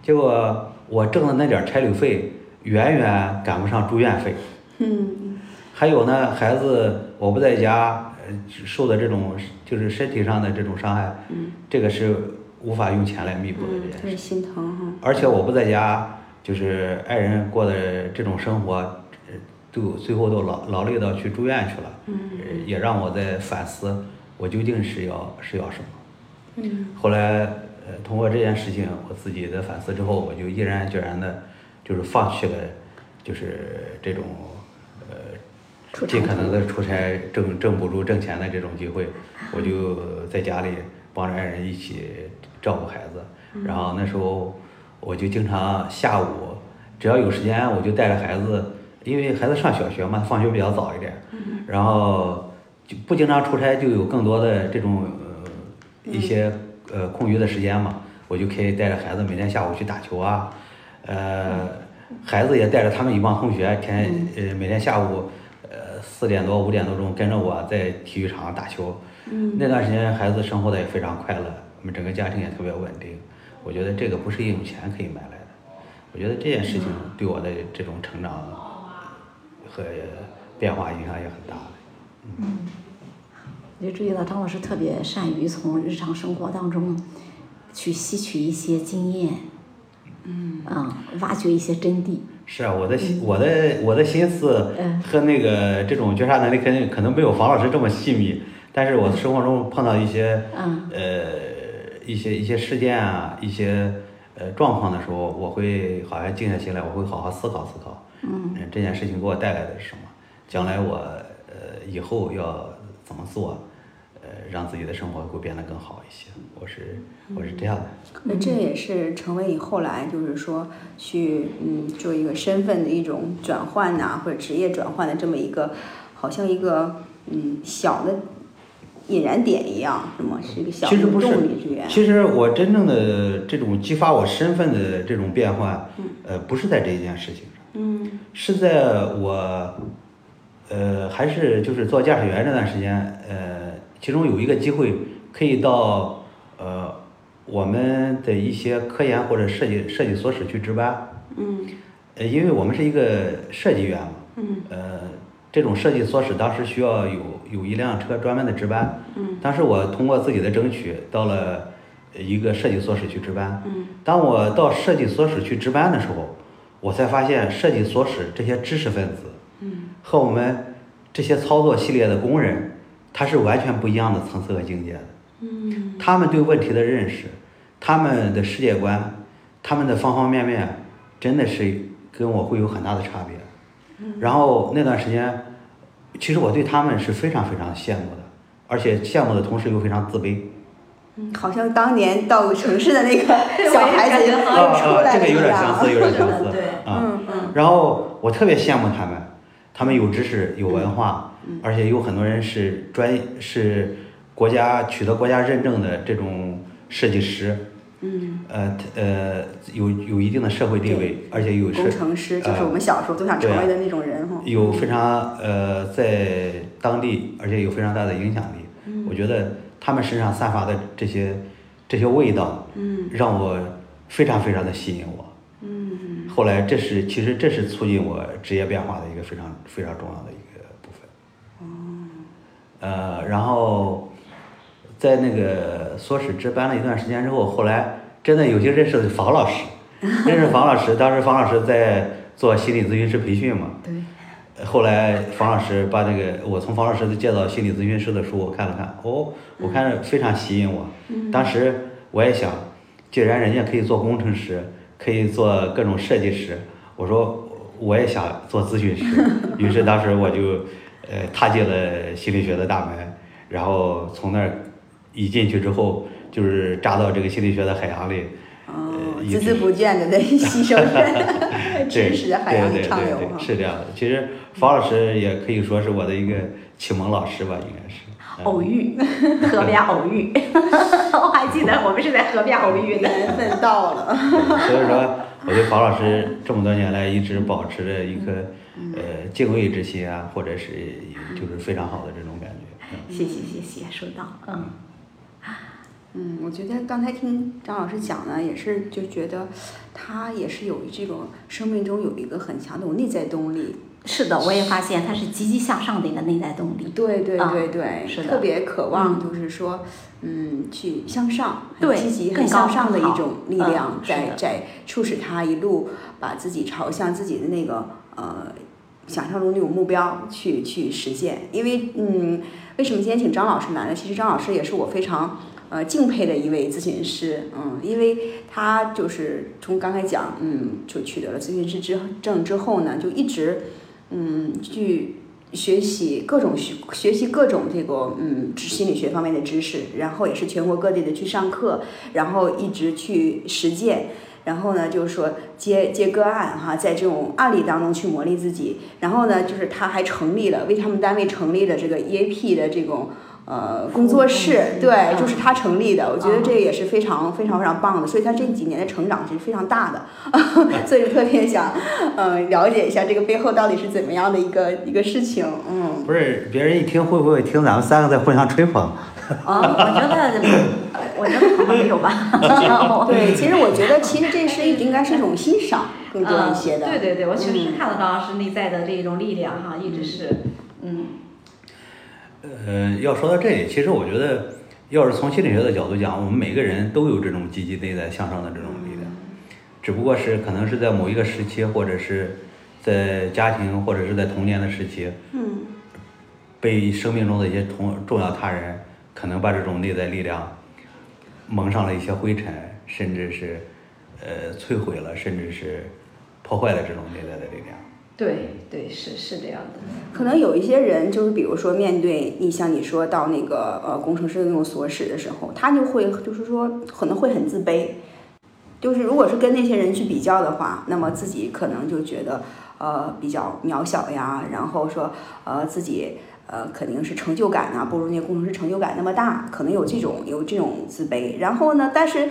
结果我挣的那点儿差旅费远远赶不上住院费。嗯 还有呢，孩子我不在家，呃，受的这种就是身体上的这种伤害，嗯这个是无法用钱来弥补的嗯这，件事。特别心疼哈。而且我不在家，就是爱人过的这种生活，呃都最后都劳劳累到去住院去了，也让我在反思，我究竟是要是要什么。嗯后来，呃，通过这件事情，我自己的反思之后，我就毅然决然的，就是放弃了，就是这种，呃，尽可能的出差挣挣补助挣钱的这种机会，我就在家里帮着爱人一起照顾孩子。然后那时候我就经常下午只要有时间，我就带着孩子，因为孩子上小学嘛，放学比较早一点，然后就不经常出差，就有更多的这种呃一些呃空余的时间嘛，我就可以带着孩子每天下午去打球啊，呃，孩子也带着他们一帮同学，天呃每天下午呃四点多五点多钟跟着我在体育场打球。那段时间孩子生活的也非常快乐，我们整个家庭也特别稳定。我觉得这个不是用钱可以买来的。我觉得这件事情对我的这种成长和变化影响也很大的。我就注意到张老师特别善于从日常生活当中去吸取一些经验，嗯挖掘一些真谛。是啊，我的心，我的我的心思嗯和那个这种觉察能力，肯定可能没有房老师这么细密。但是我生活中碰到一些嗯呃一些一些事件啊，一些呃状况的时候，我会好像静下心来，我会好好思考思考。嗯，这件事情给我带来的是什么？将来我呃以后要怎么做？呃，让自己的生活会变得更好一些。我是我是这样的。那这也是成为你后来就是说去嗯做一个身份的一种转换呐、或者职业转换的这么一个，好像一个嗯小的引燃点一样，是吗？是一个小的其实不是。动力之源。其实我真正的这种激发我身份的这种变换，呃，不是在这一件事情上，嗯。是在我，呃，还是就是做驾驶员这段时间，呃，其中有一个机会可以到呃我们的一些科研或者设计设计所室去值班，嗯。呃，因为我们是一个设计院嘛，嗯。呃，这种设计所室当时需要有有一辆车专门的值班，嗯当时我通过自己的争取到了一个设计所室去值班。嗯当我到设计所室去值班的时候，我才发现设计所室这些知识分子嗯和我们这些操作系列的工人，他是完全不一样的层次和境界的。嗯他们对问题的认识，他们的世界观，他们的方方面面，真的是跟我会有很大的差别。然后那段时间，其实我对他们是非常非常羡慕的，而且羡慕的同时又非常自卑。嗯，好像当年到城市的那个 小孩子我也感觉又出来这个有点相似，有点相似 对啊。嗯嗯。然后我特别羡慕他们，他们有知识、有文化，嗯。而且有很多人是专是国家取得国家认证的这种设计师，嗯，呃呃有有一定的社会地位，而且有工社程师就是呃我们小时候都想成为的那种人哈。有非常呃在当地，而且有非常大的影响力。嗯我觉得他们身上散发的这些这些味道，嗯让我非常非常的吸引我。嗯后来，这是其实这是促进我职业变化的一个非常非常重要的一个部分。呃，然后在那个所室值班了一段时间之后，后来真的有幸认识了房老师，认识房老师，当时房老师在做心理咨询师培训嘛。对。呃后来房老师把那个我从房老师介绍心理咨询师的书我看了看，哦，我看着非常吸引我。当时我也想，既然人家可以做工程师，可以做各种设计师，我说我也想做咨询师。于是当时我就呃踏进了心理学的大门，然后从那儿一进去之后，就是扎到这个心理学的海洋里。哦，一直孜孜不倦的在 吸收知识的海洋对里畅流对对对，。是这样的。其实方老师也可以说是我的一个启蒙老师吧，应该是。嗯偶遇，河边偶遇，我还记得我们是在河边偶遇的。缘分到了。所以说，我对房老师这么多年来一直保持着一颗呃敬畏之心啊，或者是就是非常好的这种感觉。嗯谢谢谢谢，收到，嗯。嗯，我觉得刚才听张老师讲呢，也是就觉得他也是有这种生命中有一个很强的内在动力。是的，我也发现他是积极向上的一个内在动力。对对啊对对，是的特别渴望就是说，嗯，去向上，对积极、向上的一种力嗯量，在在促使他一路把自己朝向自己的那个呃想象中那种目标去去实现。因为嗯，为什么今天请张老师来呢？其实张老师也是我非常。呃，敬佩的一位咨询师，嗯，因为他就是从刚才讲，嗯，就取得了咨询师之证之后呢，就一直，嗯，去学习各种学学习各种这个嗯心理学方面的知识，然后也是全国各地的去上课，然后一直去实践。然后呢，就是说接接个案哈，在这种案例当中去磨砺自己。然后呢，就是他还成立了为他们单位成立了这个 EAP 的这种呃工作室，对，就是他成立的。我觉得这个也是非常非常非常棒的。所以他这几年的成长是非常大的，所以特别想嗯了解一下这个背后到底是怎么样的一个一个事情。嗯，不是别人一听会不会听咱们三个在互相吹捧？啊，我觉得，我觉得可能没有吧。对，其实我觉得，其实这是应该是一种欣赏更多一些的。对对对，我确实看得到是内在的这种力量哈，一直是，嗯。呃，要说到这里，其实我觉得，要是从心理学的角度讲，我们每个人都有这种积极内在向上的这种力量，只不过是可能是在某一个时期，或者是在家庭，或者是在童年的时期，嗯，被生命中的一些同重要他人。可能把这种内在力量蒙上了一些灰尘，甚至是呃摧毁了，甚至是破坏了这种内在的力量。对对，是是这样的。可能有一些人，就是比如说面对你像你说到那个呃工程师的那种琐事的时候，他就会就是说可能会很自卑。就是如果是跟那些人去比较的话，那么自己可能就觉得呃比较渺小呀，然后说呃自己。呃，肯定是成就感啊，不如那些工程师成就感那么大，可能有这种有这种自卑。然后呢，但是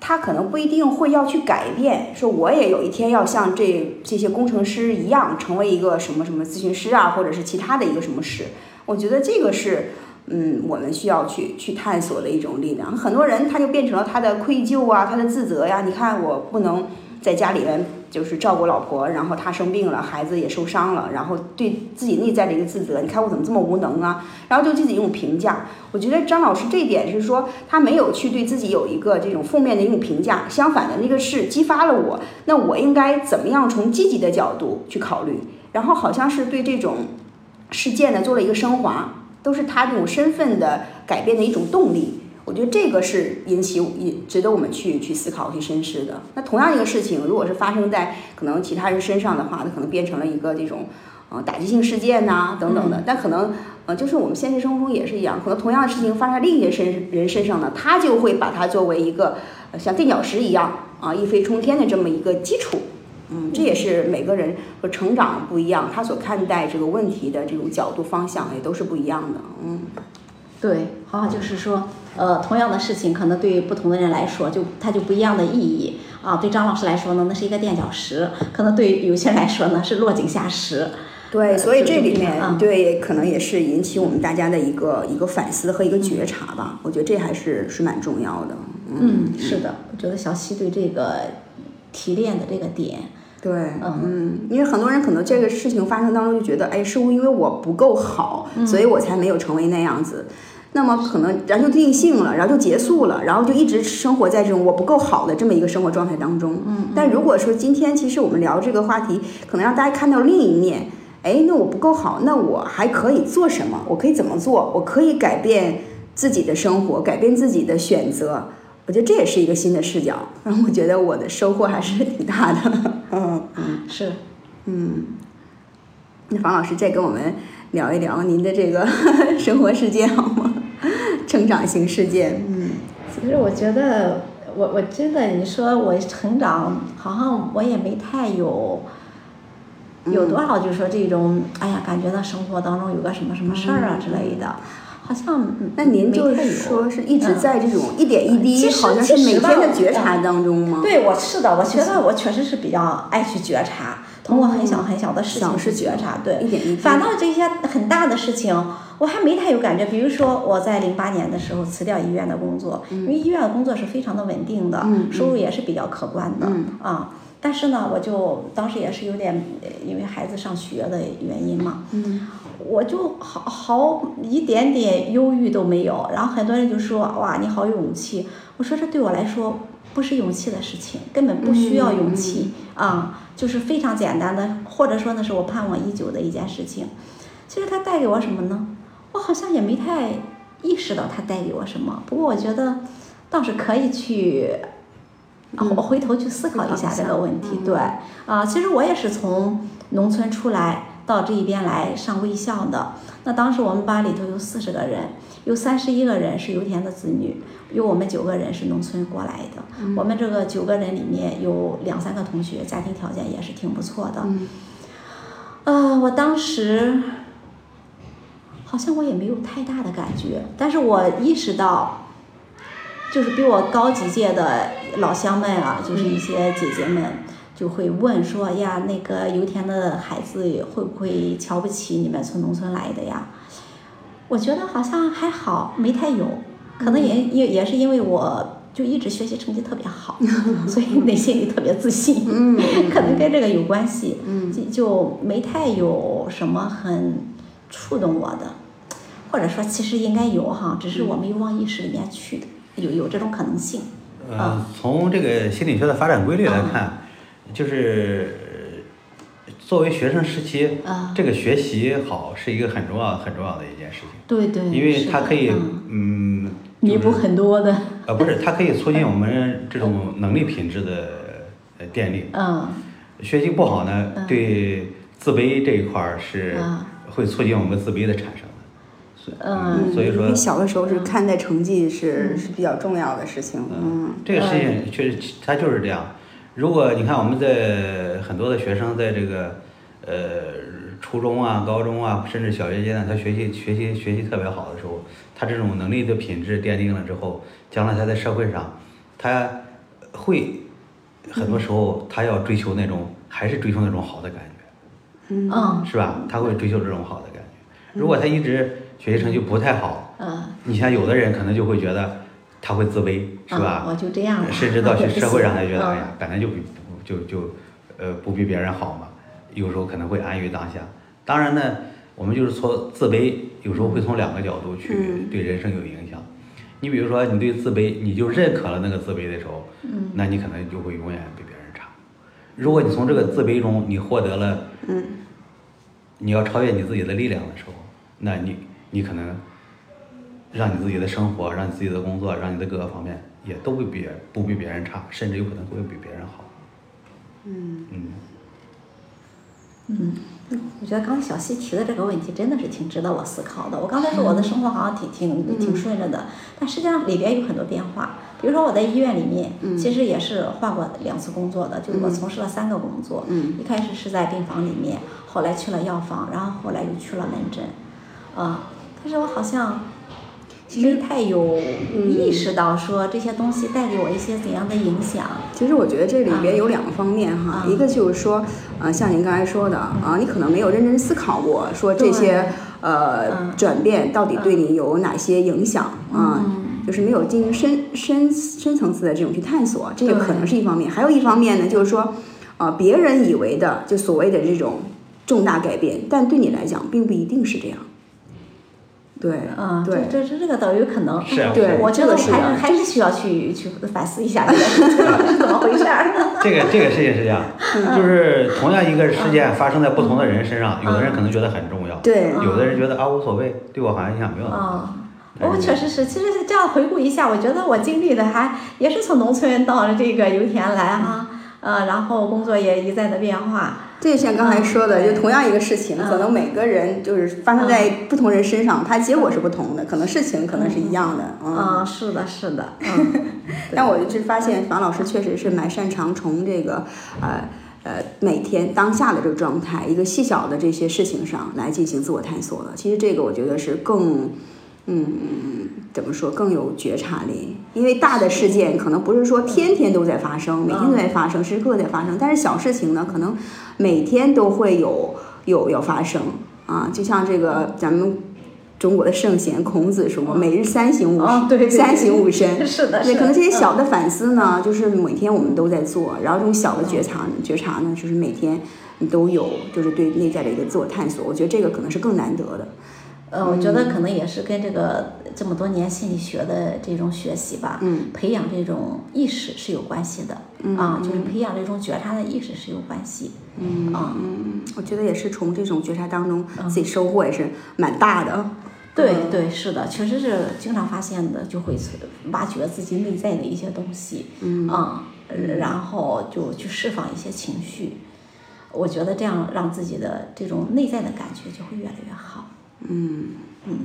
他可能不一定会要去改变，说我也有一天要像这这些工程师一样，成为一个什么什么咨询师啊，或者是其他的一个什么师。我觉得这个是，嗯，我们需要去去探索的一种力量。很多人他就变成了他的愧疚啊，他的自责呀。你看，我不能在家里面。就是照顾老婆，然后他生病了，孩子也受伤了，然后对自己内在的一个自责，你看我怎么这么无能啊？然后对自己一种评价。我觉得张老师这一点是说，他没有去对自己有一个这种负面的一种评价，相反的那个是激发了我。那我应该怎么样从积极的角度去考虑？然后好像是对这种事件呢做了一个升华，都是他这种身份的改变的一种动力。我觉得这个是引起引值得我们去去思考去深思的。那同样一个事情，如果是发生在可能其他人身上的话，它可能变成了一个这种呃打击性事件呐等等的。但可能呃就是我们现实生活中也是一样，可能同样的事情发生在另一些身人身上呢，他就会把它作为一个像垫脚石一样啊一飞冲天的这么一个基础。嗯，这也是每个人和成长不一样，他所看待这个问题的这种角度方向也都是不一样的。嗯。对，好像就是说，呃，同样的事情，可能对于不同的人来说，就它就不一样的意义啊。对张老师来说呢，那是一个垫脚石；可能对于有些人来说呢，是落井下石。对，所以这里面对，可能也是引起我们大家的一个一个反思和一个觉察吧。我觉得这还是是蛮重要的。嗯，是的，我觉得小溪对这个提炼的这个点，对，嗯，因为很多人可能这个事情发生当中就觉得，哎，是不是因为我不够好，所以我才没有成为那样子？那么可能然后就定性了，然后就结束了，然后就一直生活在这种我不够好的这么一个生活状态当中。嗯。但如果说今天其实我们聊这个话题，可能让大家看到另一面，哎，那我不够好，那我还可以做什么？我可以怎么做？我可以改变自己的生活，改变自己的选择。我觉得这也是一个新的视角，然后我觉得我的收获还是挺大的。嗯嗯，是，嗯。那房老师再跟我们聊一聊您的这个 生活世界好吗？成长型事件，嗯，其实我觉得，我我真的，你说我成长，好像我也没太有，有多少就是说这种，哎呀，感觉到生活当中有个什么什么事儿啊之类的，好像那您就是说是一直在这种一点一滴，好像是每天的觉察当中吗？对，我是的，我觉得我确实是比较爱去觉察，通过很小很小的事情去觉察，对，一点一滴，反倒这些很大的事情。我还没太有感觉，比如说我在零八年的时候辞掉医院的工作，因为医院的工作是非常的稳定的，收入也是比较可观的啊。但是呢，我就当时也是有点因为孩子上学的原因嘛，我就好好一点点忧郁都没有。然后很多人就说：“哇，你好有勇气。”我说：“这对我来说不是勇气的事情，根本不需要勇气啊，就是非常简单的，或者说呢是我盼望已久的一件事情。其实它带给我什么呢？”我好像也没太意识到它带给我什么，不过我觉得倒是可以去，我回头去思考一下这个问题。对，啊，其实我也是从农村出来，到这一边来上卫校的。那当时我们班里头有四十个人，有三十一个人是油田的子女，有我们九个人是农村过来的。我们这个九个人里面有两三个同学家庭条件也是挺不错的。呃，我当时好像我也没有太大的感觉，但是我意识到，就是比我高几届的老乡们啊，就是一些姐姐们。就会问说呀，那个油田的孩子会不会瞧不起你们从农村来的呀？我觉得好像还好，没太有，可能也也也是因为我就一直学习成绩特别好，所以内心里特别自信，可能跟这个有关系，就就没太有什么很触动我的，或者说其实应该有哈，只是我没有往意识里面去的，有有这种可能性。嗯，从这个心理学的发展规律来看。就是作为学生时期，这个学习好是一个很重要、很重要的一件事情。对对，因为它可以嗯弥补很多的。呃，不是，它可以促进我们这种能力品质的呃奠定。嗯。学习不好呢，对自卑这一块儿是会促进我们自卑的产生的。嗯。所以说。你小的时候是看待成绩是是比较重要的事情。嗯。这个事情确实，它就是这样。如果你看我们在很多的学生在这个呃初中啊、高中啊，甚至小学阶段，他学习学习学习特别好的时候，他这种能力的品质奠定了之后，将来他在社会上，他会很多时候他要追求那种还是追求那种好的感觉，嗯，是吧？他会追求这种好的感觉。如果他一直学习成绩不太好，嗯，你像有的人可能就会觉得。他会自卑，是吧？我就这样甚至到去社会上，他觉得哎呀，本来就比就就呃不比别人好嘛。有时候可能会安于当下。当然呢，我们就是从自卑，有时候会从两个角度去对人生有影响。你比如说，你对自卑，你就认可了那个自卑的时候，那你可能就会永远比别人差。如果你从这个自卑中你获得了，你要超越你自己的力量的时候，那你你可能。让你自己的生活，让你自己的工作，让你的各个方面也都会比不比别人差，甚至有可能会比别人好。嗯嗯嗯，我觉得刚才小西提的这个问题真的是挺值得我思考的。我刚才说我的生活好像挺挺挺顺着的，但实际上里边有很多变化。比如说我在医院里面，其实也是换过两次工作的，就是我从事了三个工作。一开始是在病房里面，后来去了药房，然后后来又去了门诊。啊，但是我好像。没太有意识到说这些东西带给我一些怎样的影响。其实我觉得这里边有两个方面哈，一个就是说，呃，像您刚才说的啊，你可能没有认真思考过说这些呃转变到底对你有哪些影响啊，就是没有进行深深深层次的这种去探索，这个可能是一方面。还有一方面呢，就是说，呃，别人以为的就所谓的这种重大改变，但对你来讲并不一定是这样。对，嗯，对，这这这个倒有可能。是啊，对，我觉得还是还是需要去去反思一下，这个是怎么回事儿。这个这个事情是这样，就是同样一个事件发生在不同的人身上，有的人可能觉得很重要，对，有的人觉得啊无所谓，对我好像影响没有那么大。我确实是，其实这样回顾一下，我觉得我经历的还也是从农村到了这个油田来哈，呃，然后工作也一再的变化。这就像刚才说的，就同样一个事情，可能每个人就是发生在不同人身上，它结果是不同的，可能事情可能是一样的。嗯，是的，是的。但我就发现樊老师确实是蛮擅长从这个呃呃每天当下的这个状态，一个细小的这些事情上来进行自我探索的。其实这个我觉得是更。嗯，怎么说更有觉察力？因为大的事件可能不是说天天都在发生，每天都在发生，时时刻刻在发生。但是小事情呢，可能每天都会有有要发生啊。就像这个咱们中国的圣贤孔子说：“每日三省吾身，三省吾身。”是的，对，可能这些小的反思呢，就是每天我们都在做。然后这种小的觉察，觉察呢，就是每天你都有，就是对内在的一个自我探索。我觉得这个可能是更难得的。呃，我觉得可能也是跟这个这么多年心理学的这种学习吧，培养这种意识是有关系的，啊，就是培养这种觉察的意识是有关系，嗯，啊，我觉得也是从这种觉察当中自己收获也是蛮大的。对对，是的，确实是经常发现的，就会挖掘自己内在的一些东西，嗯，啊，然后就去释放一些情绪。我觉得这样让自己的这种内在的感觉就会越来越好。嗯嗯，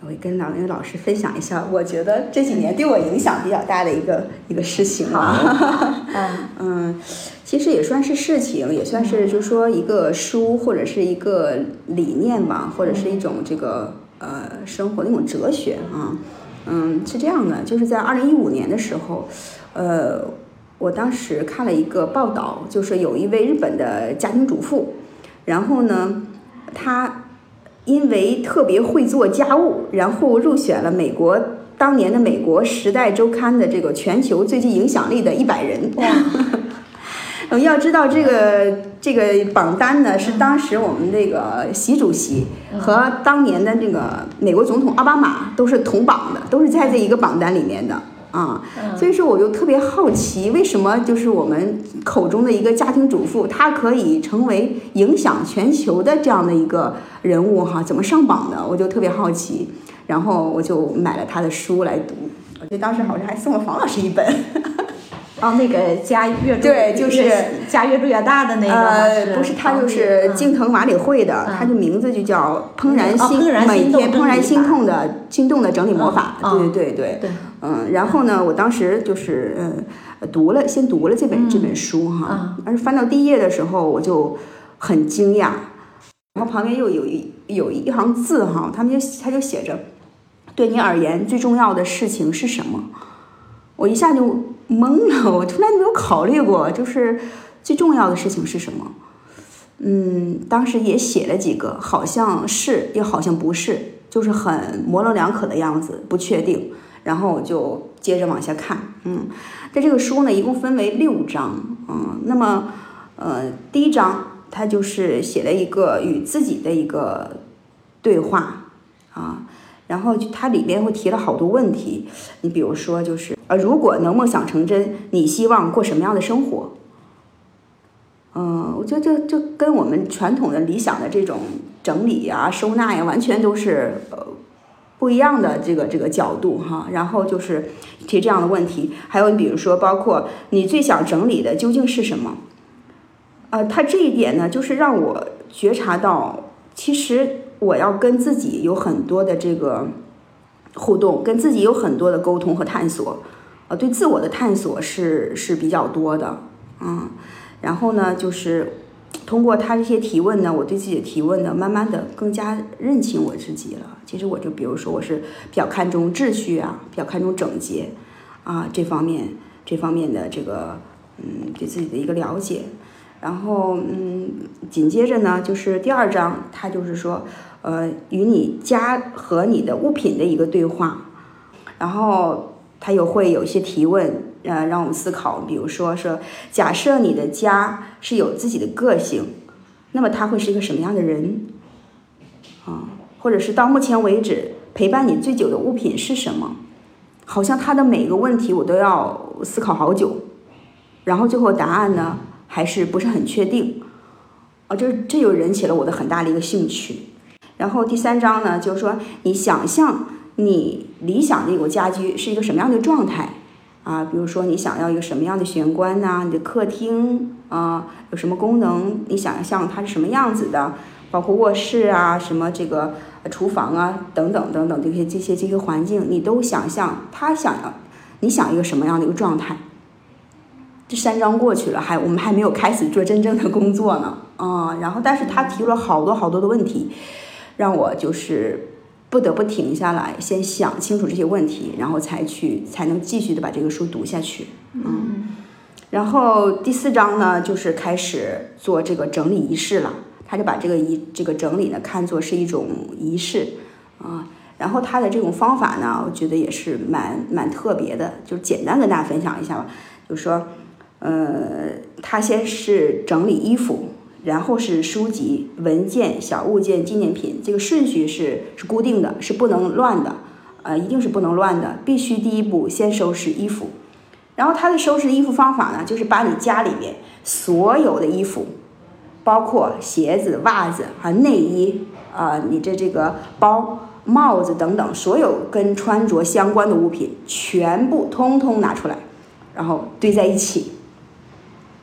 我跟老林老师分享一下，我觉得这几年对我影响比较大的一个一个事情啊。嗯嗯，其实也算是事情，也算是就是说一个书或者是一个理念吧，或者是一种这个呃生活的一种哲学啊。嗯，是这样的，就是在二零一五年的时候，呃，我当时看了一个报道，就是有一位日本的家庭主妇，然后呢，她因为特别会做家务，然后入选了美国当年的美国《时代周刊》的这个全球最具影响力的一百人。嗯 要知道这个这个榜单呢，是当时我们这个习主席和当年的这个美国总统奥巴马都是同榜的，都是在这一个榜单里面的啊。所以说，我就特别好奇，为什么就是我们口中的一个家庭主妇，她可以成为影响全球的这样的一个人物哈？怎么上榜的？我就特别好奇，然后我就买了她的书来读。我记得当时好像还送了房老师一本。哦，那个家越对就是越家越住越大的那个不是，他就是京藤马里会的，他的名字就叫《怦然心哦怦然每天怦然心痛的心动的整理魔法》嗯对对对对，嗯，然后呢，我当时就是呃读了，先读了这本、这本书哈，但是翻到第一页的时候，我就很惊讶，然后旁边又有一有一行字哈，他们就他就写着，对你而言最重要的事情是什么？我一下就懵了，我从来没有考虑过，就是最重要的事情是什么。嗯，当时也写了几个，好像是又好像不是，就是很模棱两可的样子，不确定。然后我就接着往下看，嗯，在这个书呢，一共分为六章，嗯，那么呃，第一章它就是写了一个与自己的一个对话啊。然后它里边会提了好多问题，你比如说就是呃，如果能梦想成真，你希望过什么样的生活？嗯、我觉得这这跟我们传统的理想的这种整理呀、收纳呀，完全都是呃不一样的这个这个角度哈。然后就是提这样的问题，还有你比如说，包括你最想整理的究竟是什么？呃，它这一点呢，就是让我觉察到，其实我要跟自己有很多的这个互动，跟自己有很多的沟通和探索，呃，对自我的探索是是比较多的，嗯，然后呢，就是通过他这些提问呢，我对自己的提问呢，慢慢的更加认清我自己了。其实我就比如说，我是比较看重秩序啊，比较看重整洁啊这方面这方面的这个嗯对自己的一个了解。然后，嗯，紧接着呢，就是第二章，他就是说，呃，与你家和你的物品的一个对话，然后他又会有一些提问，呃，让我们思考，比如说说，假设你的家是有自己的个性，那么他会是一个什么样的人？啊，或者是到目前为止陪伴你最久的物品是什么？好像他的每个问题我都要思考好久，然后最后答案呢？还是不是很确定，啊，这这就引起了我的很大的一个兴趣。然后第三章呢，就是说你想象你理想的一个家居是一个什么样的状态啊？比如说你想要一个什么样的玄关呐、你的客厅啊有什么功能？你想象它是什么样子的？包括卧室啊、什么这个厨房啊等等等等这些这些这些环境，你都想象他想要你想一个什么样的一个状态？这三章过去了，还我们还没有开始做真正的工作呢，啊、然后但是他提了好多好多的问题，让我就是不得不停下来，先想清楚这些问题，然后才去才能继续的把这个书读下去，嗯，然后第四章呢，就是开始做这个整理仪式了，他就把这个仪这个整理呢看作是一种仪式，啊。然后他的这种方法呢，我觉得也是蛮蛮特别的，就简单跟大家分享一下吧。就是说，呃，他先是整理衣服，然后是书籍、文件、小物件、纪念品，这个顺序是是固定的，是不能乱的，呃，一定是不能乱的，必须第一步先收拾衣服。然后他的收拾衣服方法呢，就是把你家里面所有的衣服，包括鞋子、袜子啊、内衣啊、你这这个包。帽子等等，所有跟穿着相关的物品，全部通通拿出来，然后堆在一起。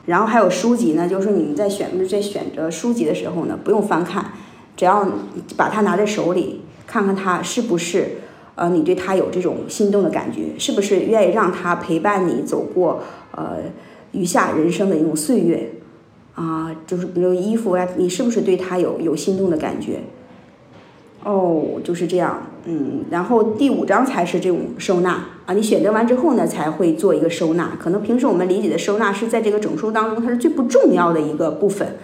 然后还有书籍呢，就是你们在选在选择书籍的时候呢，不用翻看，只要把它拿在手里，看看它是不是，呃，你对它有这种心动的感觉，是不是愿意让它陪伴你走过呃余下人生的一种岁月，啊，就是比如衣服啊，你是不是对它有有心动的感觉？哦，就是这样，嗯，然后第五章才是这种收纳啊，你选择完之后呢，才会做一个收纳。可能平时我们理解的收纳是在这个整书当中，它是最不重要的一个部分，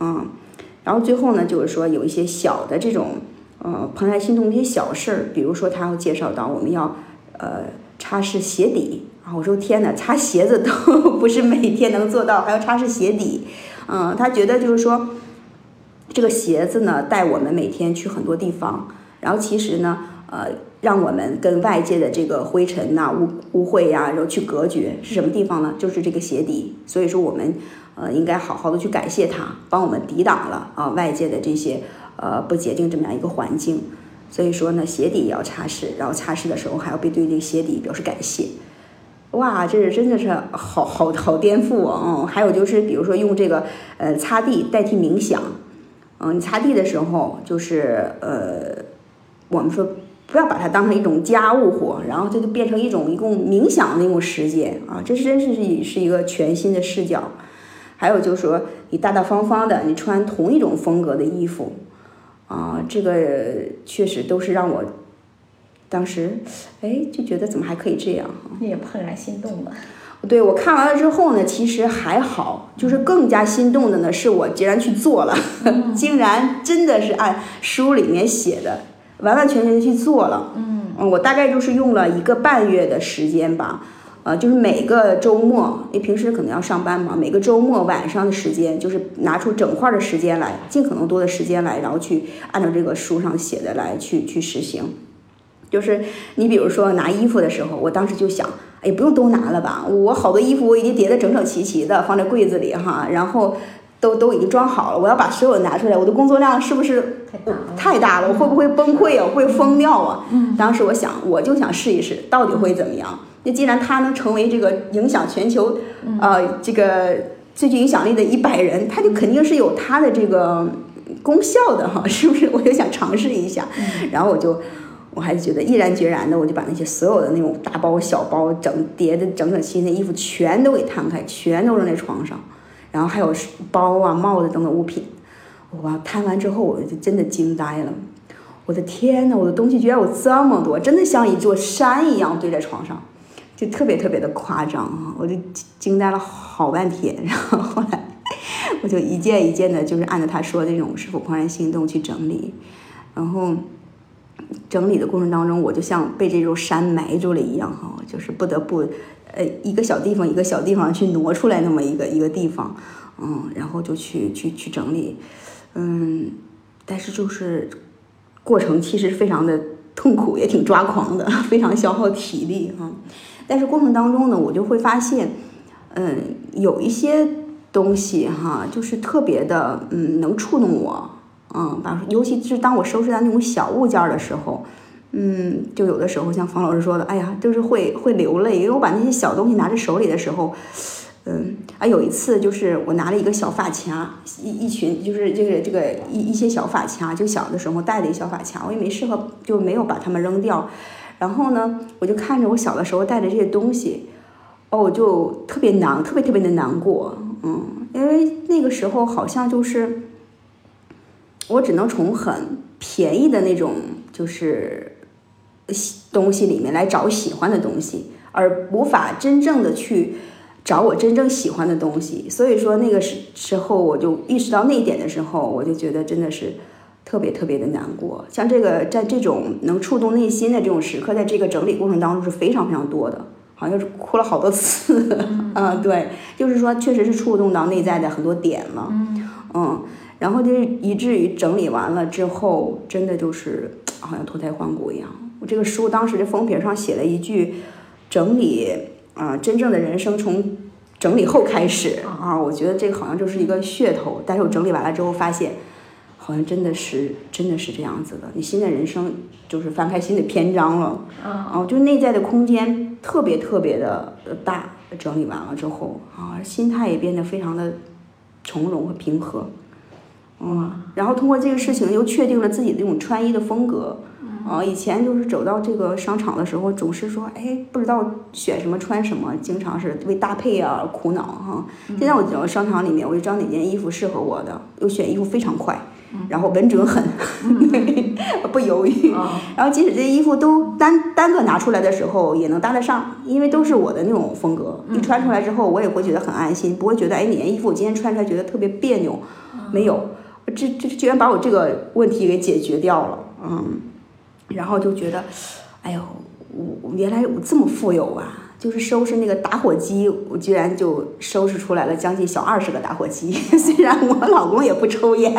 嗯，然后最后呢，就是说有一些小的这种，呃，怦然心动一些小事儿，比如说他要介绍到我们要，呃，擦拭鞋底啊，我说天哪，擦鞋子都 不是每天能做到，还要擦拭鞋底，嗯，他觉得就是说。这个鞋子呢，带我们每天去很多地方，然后其实呢，呃，让我们跟外界的这个灰尘呐、污污秽呀，然后去隔绝，是什么地方呢？就是这个鞋底。所以说，我们呃应该好好的去感谢它，帮我们抵挡了啊外界的这些呃不洁净这么样一个环境。所以说呢，鞋底也要擦拭，然后擦拭的时候还要对这个鞋底表示感谢。哇，这是真的是好好好颠覆哦！还有就是，比如说用这个呃擦地代替冥想。嗯，你擦地的时候，就是呃，我们说不要把它当成一种家务活，然后这就变成一种一共冥想的那种时间啊，这真是是是一个全新的视角。还有就是说，你大大方方的，你穿同一种风格的衣服，啊，这个确实都是让我当时哎就觉得怎么还可以这样？你也怦然心动了。对我看完了之后呢，其实还好，就是更加心动的呢，是我竟然去做了，竟然真的是按书里面写的，完完全全的去做了。嗯，我大概就是用了一个半月的时间吧，呃，就是每个周末，因为平时可能要上班嘛，每个周末晚上的时间，就是拿出整块的时间来，尽可能多的时间来，然后去按照这个书上写的来去去实行。就是你比如说拿衣服的时候，我当时就想。哎，不用都拿了吧？我好多衣服我已经叠得整整齐齐的，放在柜子里哈，然后都都已经装好了。我要把所有的拿出来，我的工作量是不是太大了？我会不会崩溃啊？会疯掉啊？嗯。当时我想，我就想试一试，到底会怎么样？那既然他能成为这个影响全球，呃，这个最具影响力的一百人，他就肯定是有他的这个功效的哈，是不是？我就想尝试一下，然后我就。我还是觉得毅然决然的，我就把那些所有的那种大包小包整叠的整整齐齐的衣服全都给摊开，全都扔在床上，然后还有包啊、帽子等等物品。我摊完之后，我就真的惊呆了。我的天呐，我的东西居然有这么多，真的像一座山一样堆在床上，就特别特别的夸张啊！我就惊呆了好半天。然后后来，我就一件一件的，就是按照他说的那种“是否怦然心动”去整理，然后。整理的过程当中，我就像被这座山埋住了一样，哈，就是不得不，呃，一个小地方一个小地方去挪出来那么一个一个地方，嗯，然后就去去去整理，嗯，但是就是过程其实非常的痛苦，也挺抓狂的，非常消耗体力哈。但是过程当中呢，我就会发现，嗯，有一些东西哈，就是特别的，嗯，能触动我。嗯，把尤其是当我收拾到那种小物件的时候，嗯，就有的时候像方老师说的，哎呀，就是会会流泪，因为我把那些小东西拿在手里的时候，嗯，啊，有一次就是我拿了一个小发卡，一一群就是这个这个一一些小发卡，就小的时候戴的一小发卡，我也没适合，就没有把它们扔掉。然后呢，我就看着我小的时候戴的这些东西，哦，我就特别难，特别特别的难过，嗯，因为那个时候好像就是。我只能从很便宜的那种就是东西里面来找喜欢的东西，而无法真正的去找我真正喜欢的东西。所以说那个时时候，我就意识到那一点的时候，我就觉得真的是特别特别的难过。像这个在这种能触动内心的这种时刻，在这个整理过程当中是非常非常多的，好像是哭了好多次。嗯，对，就是说确实是触动到内在的很多点了。嗯。然后就是以至于整理完了之后，真的就是好像脱胎换骨一样。我这个书当时的封皮上写了一句：“整理啊，真正的人生从整理后开始啊。”我觉得这个好像就是一个噱头。但是我整理完了之后发现，好像真的是真的是这样子的。你新的人生就是翻开新的篇章了。啊，就内在的空间特别特别的大，整理完了之后啊，心态也变得非常的从容和平和。嗯，然后通过这个事情又确定了自己那种穿衣的风格。啊，以前就是走到这个商场的时候，总是说，哎，不知道选什么穿什么，经常是为搭配啊苦恼哈。现在我走到商场里面，我就知道哪件衣服适合我的，又选衣服非常快，然后稳准狠，不犹豫。然后即使这些衣服都单单个拿出来的时候，也能搭得上，因为都是我的那种风格。一穿出来之后，我也会觉得很安心，不会觉得哎哪件衣服我今天穿出来觉得特别别扭。没有，这这居然把我这个问题给解决掉了，嗯。然后就觉得，哎呦，我原来我这么富有啊！就是收拾那个打火机，我居然就收拾出来了将近小二十个打火机。虽然我老公也不抽烟，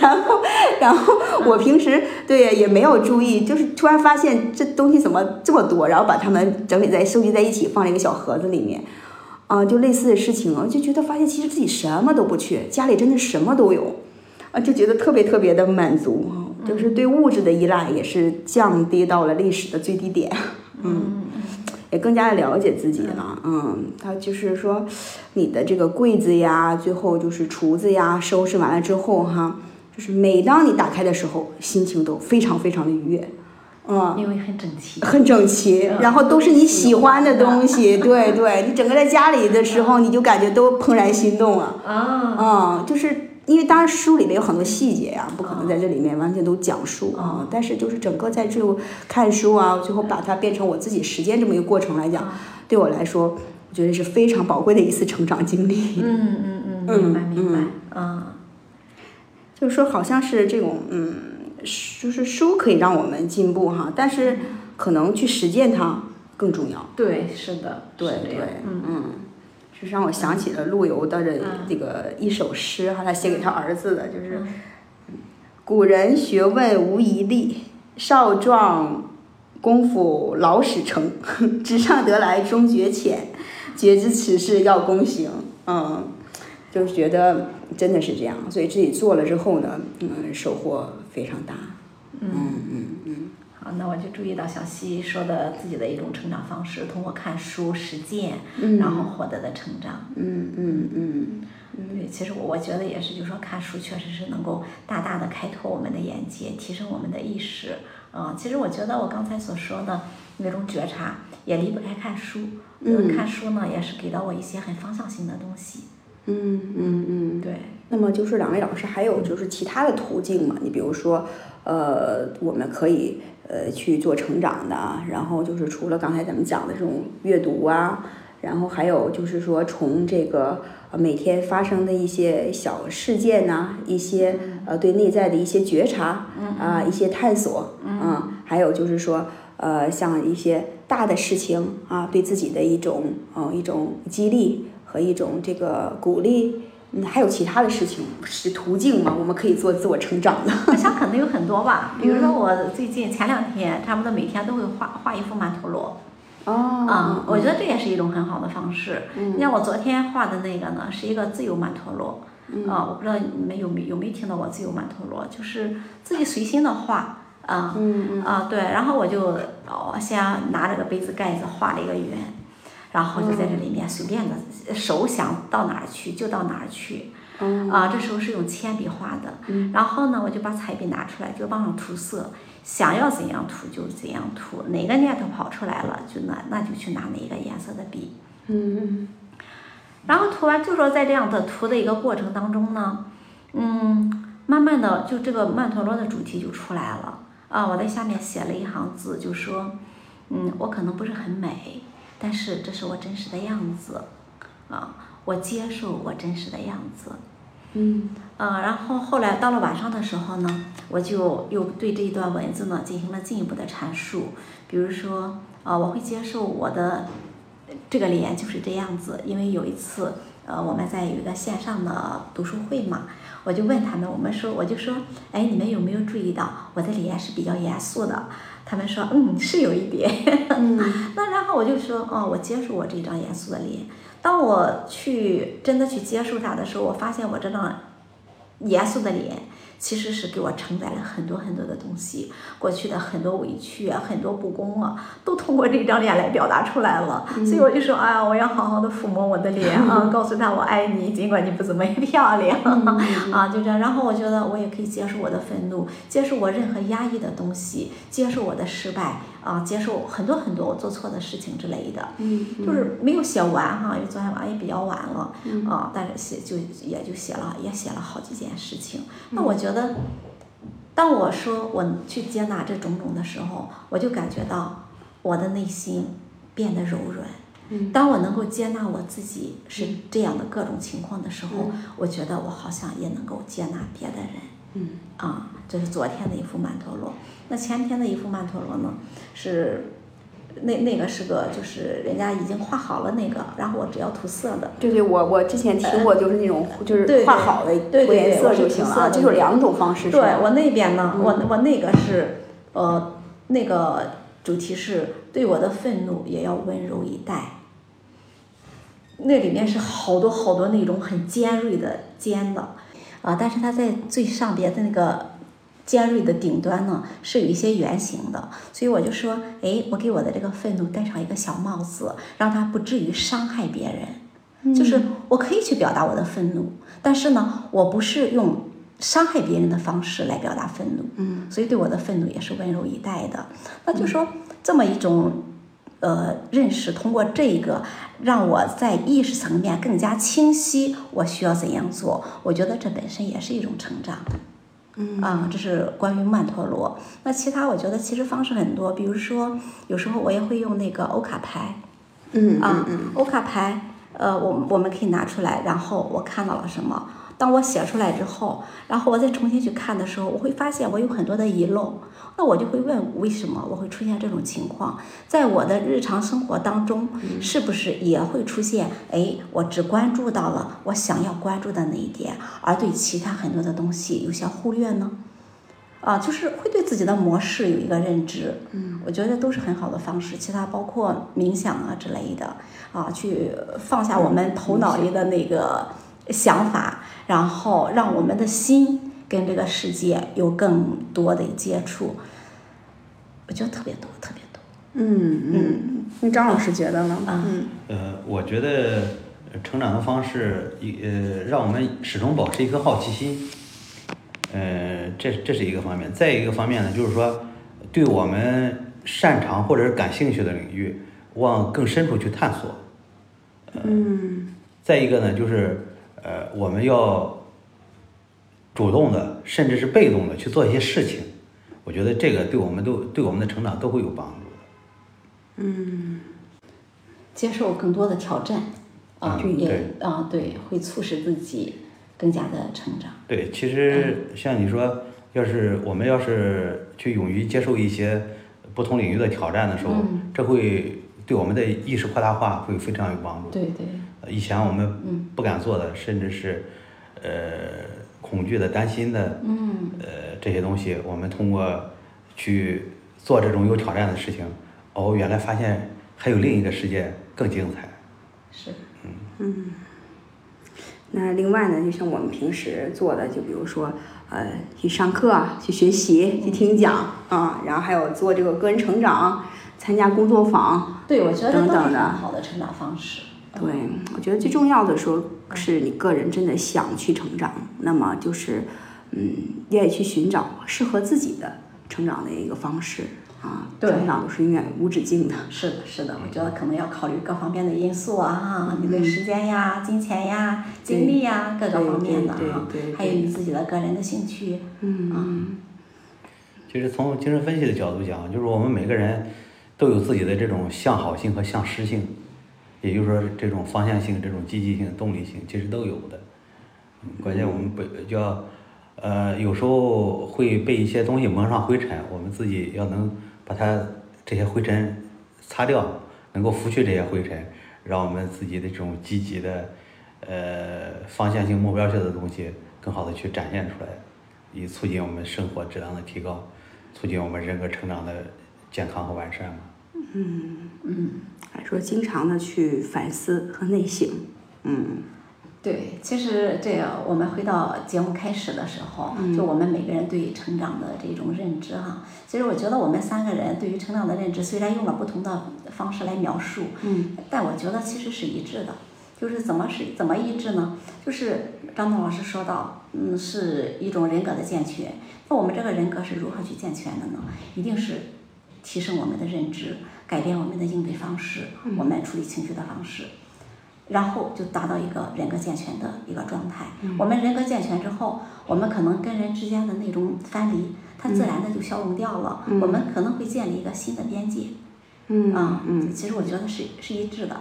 然后，然后我平时对也没有注意，就是突然发现这东西怎么这么多，然后把它们整理在收集在一起，放了一个小盒子里面，啊，就类似的事情啊，就觉得发现其实自己什么都不缺，家里真的什么都有，啊，就觉得特别特别的满足哈。就是对物质的依赖也是降低到了历史的最低点，嗯，也更加的了解自己了，嗯，他就是说，你的这个柜子呀，最后就是厨子呀，收拾完了之后哈，就是每当你打开的时候，心情都非常非常的愉悦，嗯，因为很整齐，很整齐，然后都是你喜欢的东西，对对，你整个在家里的时候，你就感觉都怦然心动了，啊，嗯，就是。因为当然书里面有很多细节呀，不可能在这里面完全都讲述啊。但是就是整个在这看书啊，最后把它变成我自己实践这么一个过程来讲，对我来说，我觉得是非常宝贵的一次成长经历。嗯嗯嗯，明白明白。嗯，就是说好像是这种嗯，就是书可以让我们进步哈，但是可能去实践它更重要。对，是的，对对，嗯嗯。就是让我想起了陆游的这这个一首诗哈，他写给他儿子的，就是古人学问无遗力，少壮功夫老始成，纸上得来终觉浅，绝知此事要躬行。嗯，就是觉得真的是这样，所以自己做了之后呢，嗯，收获非常大。嗯嗯嗯。那我就注意到小溪说的自己的一种成长方式，通过看书实践，然后获得的成长。嗯嗯嗯。对，其实我我觉得也是，就是说看书确实是能够大大的开拓我们的眼界，提升我们的意识。嗯，其实我觉得我刚才所说的那种觉察也离不开看书。嗯。看书呢，也是给到我一些很方向性的东西。嗯嗯嗯。对。那么就是两位老师还有就是其他的途径嘛？你比如说，呃，我们可以。呃，去做成长的，然后就是除了刚才咱们讲的这种阅读啊，然后还有就是说从这个每天发生的一些小事件呐，一些呃对内在的一些觉察啊，一些探索啊，还有就是说呃像一些大的事情啊，对自己的一种呃一种激励和一种这个鼓励。嗯，还有其他的事情是途径吗？我们可以做自我成长的。我想可能有很多吧，比如说我最近前两天差不多每天都会画画一幅曼陀罗。哦。嗯，我觉得这也是一种很好的方式。嗯。你像我昨天画的那个呢，是一个自由曼陀罗。嗯。啊，我不知道你们有没有没有听到过自由曼陀罗，就是自己随心的画。啊。嗯嗯。啊，对，然后我就哦，先拿着个杯子盖子画了一个圆。然后就在这里面随便的，手想到哪儿去就到哪儿去，啊，这时候是用铅笔画的，然后呢，我就把彩笔拿出来就往上涂色，想要怎样涂就怎样涂，哪个念头跑出来了就那那就去拿哪个颜色的笔，嗯，然后涂完就说在这样的涂的一个过程当中呢，嗯，慢慢的就这个曼陀罗的主题就出来了，啊，我在下面写了一行字，就说，嗯，我可能不是很美。但是这是我真实的样子，啊，我接受我真实的样子，嗯，啊，然后后来到了晚上的时候呢，我就又对这一段文字呢进行了进一步的阐述，比如说，啊，我会接受我的这个脸就是这样子，因为有一次，呃，我们在有一个线上的读书会嘛，我就问他们，我们说，我就说，哎，你们有没有注意到我的脸是比较严肃的？他们说，嗯，是有一点。那然后我就说，哦，我接受我这张严肃的脸。当我去真的去接受它的时候，我发现我这张严肃的脸，其实是给我承载了很多很多的东西，过去的很多委屈啊，很多不公啊，都通过这张脸来表达出来了。所以我就说，哎呀，我要好好的抚摸我的脸啊，告诉他我爱你，尽管你不怎么漂亮 啊，就这样。然后我觉得我也可以接受我的愤怒，接受我任何压抑的东西，接受我的失败啊，接受很多很多我做错的事情之类的。嗯，就是没有写完哈，因为昨天晚上也比较晚了啊，但是写就也就写了，也写了好几件事情。那我觉得，当我说我去接纳这种种的时候，我就感觉到我的内心变得柔软。嗯当我能够接纳我自己是这样的各种情况的时候，我觉得我好像也能够接纳别的人。嗯啊，这是昨天的一幅曼陀罗。那前天的一幅曼陀罗呢，是那那个是个就是人家已经画好了那个，然后我只要涂色的。对对，我我之前听过，就是那种就是对画好的涂颜色就行了啊，涂色的这有两种方式？对我那边呢，我嗯我那个是呃那个主题是对我的愤怒也要温柔以待。那里面是好多好多那种很尖锐的尖的，啊，但是它在最上边的那个尖锐的顶端呢，是有一些圆形的，所以我就说，哎，我给我的这个愤怒戴上一个小帽子，让它不至于伤害别人。就是我可以去表达我的愤怒，但是呢，我不是用伤害别人的方式来表达愤怒。嗯，所以对我的愤怒也是温柔以待的。那就说这么一种呃认识，通过这个让我在意识层面更加清晰，我需要怎样做？我觉得这本身也是一种成长。嗯啊，这是关于曼陀罗。那其他我觉得其实方式很多，比如说有时候我也会用那个欧卡牌。嗯啊嗯，欧卡牌，呃，我我们可以拿出来，然后我看到了什么？当我写出来之后，然后我再重新去看的时候，我会发现我有很多的遗漏，那我就会问为什么我会出现这种情况？在我的日常生活当中，是不是也会出现？哎，我只关注到了我想要关注的那一点，而对其他很多的东西有些忽略呢？啊，就是会对自己的模式有一个认知，嗯，我觉得都是很好的方式。其他包括冥想啊之类的，啊，去放下我们头脑里的那个想法，然后让我们的心跟这个世界有更多的接触。我觉得特别多，特别多。嗯嗯，那张老师觉得呢？啊嗯呃，我觉得呃成长的方式，一呃，让我们始终保持一颗好奇心，呃，这这是一个方面。再一个方面呢，就是说，对我们擅长或者是感兴趣的领域，往更深处去探索。嗯再一个呢，就是呃，我们要主动的，甚至是被动的去做一些事情。我觉得这个对我们都对我们的成长都会有帮助的。嗯接受更多的挑战，啊，嗯也啊，对，会促使自己更加的成长。对，其实像你说，要是我们要是去勇于接受一些不同领域的挑战的时候，嗯这会对我们的意识扩大化会非常有帮助。对对，呃以前我们嗯不敢做的，甚至是呃恐惧的、担心的，嗯，呃这些东西，我们通过去做这种有挑战的事情，哦，原来发现还有另一个世界更精彩。是，嗯。嗯那另外呢，就像我们平时做的，就比如说，呃，去上课啊，去学习，去听讲啊，然后还有做这个个人成长，参加工作坊，对，我觉得都是很等等的好的成长方式。对，我觉得最重要的时候是你个人真的想去成长，那么就是，嗯，愿意去寻找适合自己的成长的一个方式啊。对。成长都是永远无止境的。是的，是的，我觉得可能要考虑各方面的因素啊，哈，你的时间呀、金钱呀、精力呀，各个方面的对对，还有你自己的个人的兴趣，嗯。其实从精神分析的角度讲，就是我们每个人都有自己的这种向好性和向失性，也就是说这种方向性、这种积极性、动力性，其实都有的。关键我们不要，呃，有时候会被一些东西蒙上灰尘，我们自己要能把它这些灰尘擦掉，能够拂去这些灰尘，让我们自己的这种积极的，呃，方向性、目标性的东西更好的去展现出来，以促进我们生活质量的提高，促进我们人格成长的健康和完善嘛。嗯嗯，还说经常的去反思和内省，嗯对，其实这个我们回到节目开始的时候，就我们每个人对于成长的这种认知哈，其实我觉得我们三个人对于成长的认知虽然用了不同的方式来描述，嗯，但我觉得其实是一致的。就是怎么是怎么一致呢？就是张东老师说到，嗯，是一种人格的健全。那我们这个人格是如何去健全的呢？一定是提升我们的认知，改变我们的应对方式，我们处理情绪的方式，然后就达到一个人格健全的一个状态。我们人格健全之后，我们可能跟人之间的那种藩篱，它自然的就消融掉了。我们可能会建立一个新的边界。嗯啊，嗯，其实我觉得是是一致的。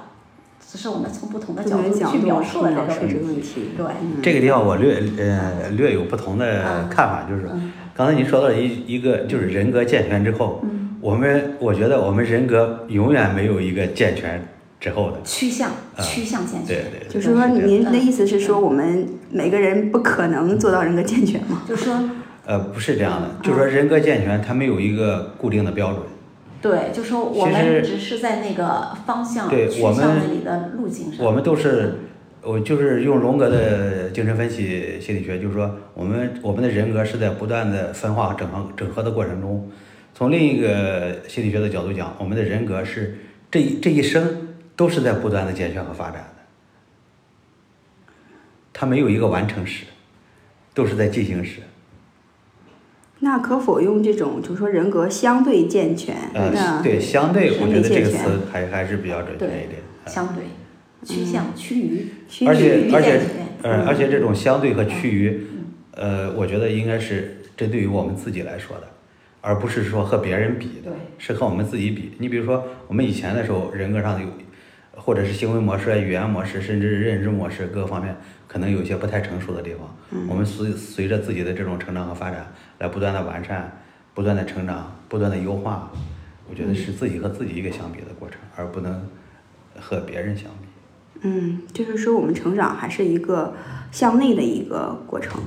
只是我们从不同的角度去描述了这这个问题。对，这个地方我略呃略有不同的嗯看法，就是嗯刚才您说到一一个就是人格健全之后，嗯，我们我觉得我们人格永远没有一个健全之后的，趋向啊趋向健对全，对，就是说，您的意思是说，我们每个人不可能做到人格健全吗？就是说，呃不是这样的，就是说人格健全它没有一个固定的标准，对，就说我们只是在那个方向趋对我们向那里的路径上。我们都是，我就是用荣格的精神分析心理学，就是说，我们我们的人格是在不断的分化、整合、整合的过程中。从另一个心理学的角度讲，我们的人格是这一这一生都是在不断的健全和发展的，它没有一个完成时，都是在进行时。那可否用这种，就是说人格相对健全？对，相对，我觉得这个词还还是比较准确一点。呃相对趋向趋于趋而且于而且健全呃，而且这种相对和趋于，呃，我觉得应该是针对于我们自己来说的，而不是说和别人比的，是和我们自己比。你比如说，我们以前的时候，人格上有，或者是行为模式、啊语言模式，甚至是认知模式各个方面，可能有些不太成熟的地方。我们随随着自己的这种成长和发展，来不断的完善、不断的成长、不断的优化。我觉得是自己和自己一个相比的过程，而不能和别人相比。嗯，就是说我们成长还是一个向内的一个过程，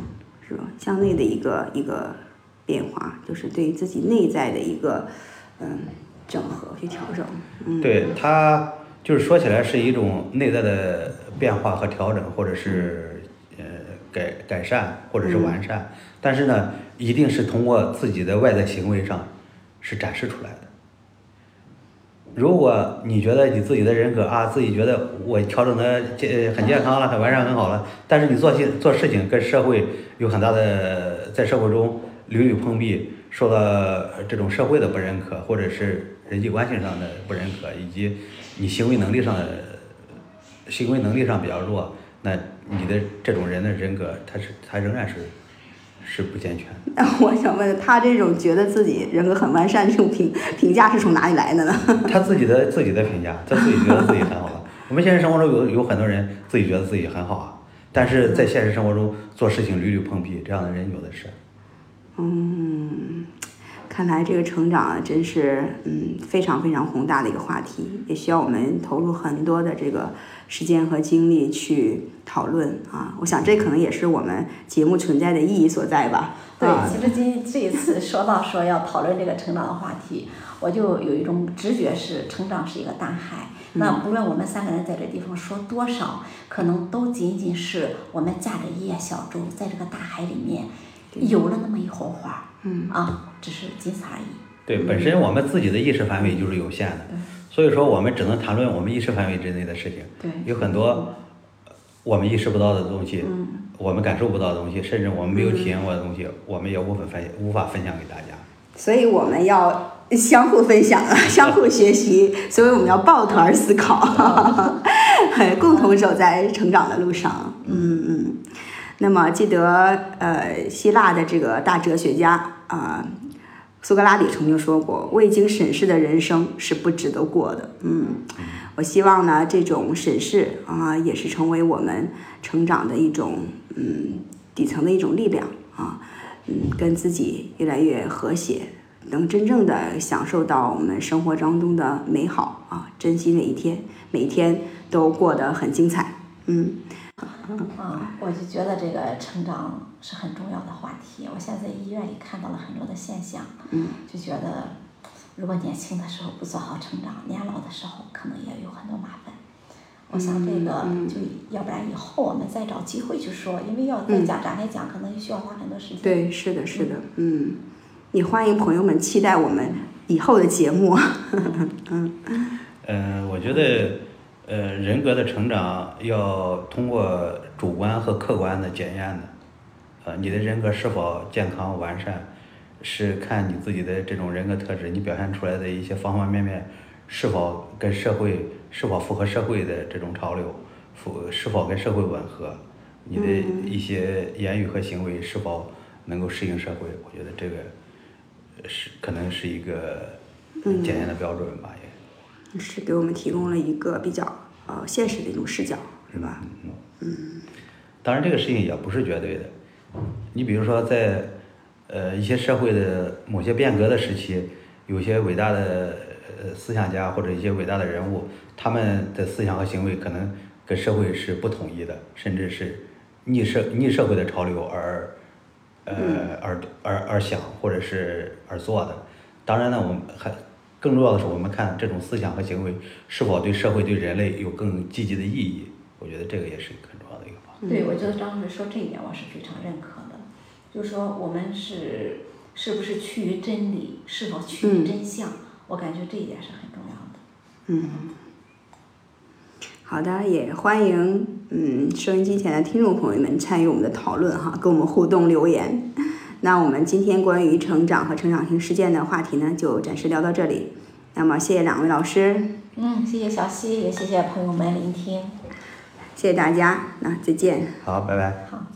是吧？向内的一个一个变化，就是对于自己内在的一个嗯整合去调整。嗯，对它就是说起来是一种内在的变化和调整，或者是呃改改善，或者是完善。但是呢，一定是通过自己的外在行为上是展示出来的。如果你觉得你自己的人格啊，自己觉得我调整的健很健康了，很完善，很好了，但是你做事做事情跟社会有很大的在社会中屡屡碰壁，受到这种社会的不认可，或者是人际关系上的不认可，以及你行为能力上的行为能力上比较弱，那你的这种人的人格，他是他仍然是是不健全。那 我想问他这种觉得自己人格很完善这种评评价是从哪里来的呢？他自己的自己的评价，他自己觉得自己很好了。我们现实生活中有有很多人自己觉得自己很好啊，但是在现实生活中做事情屡屡碰壁，这样的人有的是。嗯，看来这个成长啊，真是嗯非常非常宏大的一个话题，也需要我们投入很多的这个时间和精力去讨论啊。我想这可能也是我们节目存在的意义所在吧。对啊，其实今这一次说到说要讨论这个成长的话题，我就有一种直觉是成长是一个大海。那不论我们三个人在这地方说多少，可能都仅仅是我们驾着一叶小舟，在这个大海里面游了那么一会儿花，嗯啊，只是仅此而已。对，本身我们自己的意识范围就是有限的，所以说我们只能谈论我们意识范围之内的事情。对，有很多我们意识不到的东西，我们感受不到的东西，甚至我们没有体验过的东西，我们也无法分无法分享给大家。所以我们要相互分享，相互学习，所以我们要抱团思考，共同走在成长的路上。嗯嗯。那么记得呃，希腊的这个大哲学家啊、苏格拉底曾经说过：“未经审视的人生是不值得过的。”嗯，我希望呢，这种审视啊、也是成为我们成长的一种嗯底层的一种力量啊。嗯，跟自己越来越和谐，能真正的享受到我们生活当中的美好啊，珍惜每一天，每一天都过得很精彩。嗯啊，我就觉得这个成长是很重要的话题。我现在在医院里看到了很多的现象，嗯，就觉得如果年轻的时候不做好成长，年老的时候可能也有很多麻烦。我想这个就要不然以后我们再找机会去说，因为要再讲展开讲，可能需要花很多时间。对，是的，是的，嗯，也欢迎朋友们期待我们以后的节目。嗯，呃，我觉得，呃，人格的成长要通过主观和客观的检验的。呃，你的人格是否健康完善，是看你自己的这种人格特质，你表现出来的一些方方面面是否跟社会。是否符合社会的这种潮流，符是否跟社会吻合？你的一些言语和行为是否能够适应社会？我觉得这个是可能是一个检验的标准吧，也是给我们提供了一个比较呃现实的一种视角，是吧？嗯嗯。当然，这个事情也不是绝对的。你比如说，在呃一些社会的某些变革的时期，有些伟大的呃思想家或者一些伟大的人物。他们的思想和行为可能跟社会是不统一的，甚至是逆社逆社会的潮流而，呃而而而想或者是而做的。当然呢，我们还更重要的是，我们看这种思想和行为是否对社会对人类有更积极的意义。我觉得这个也是很重要的一个方面。对，我觉得张老师说这一点，我是非常认可的。就是说，我们是是不是趋于真理，是否趋于真相？我感觉这一点是很重要的。嗯。好的，也欢迎嗯收音机前的听众朋友们参与我们的讨论哈，跟我们互动留言。那我们今天关于成长和成长型事件的话题呢，就暂时聊到这里。那么谢谢两位老师。嗯，谢谢小溪，也谢谢朋友们聆听。谢谢大家，那再见。好，拜拜。好，见。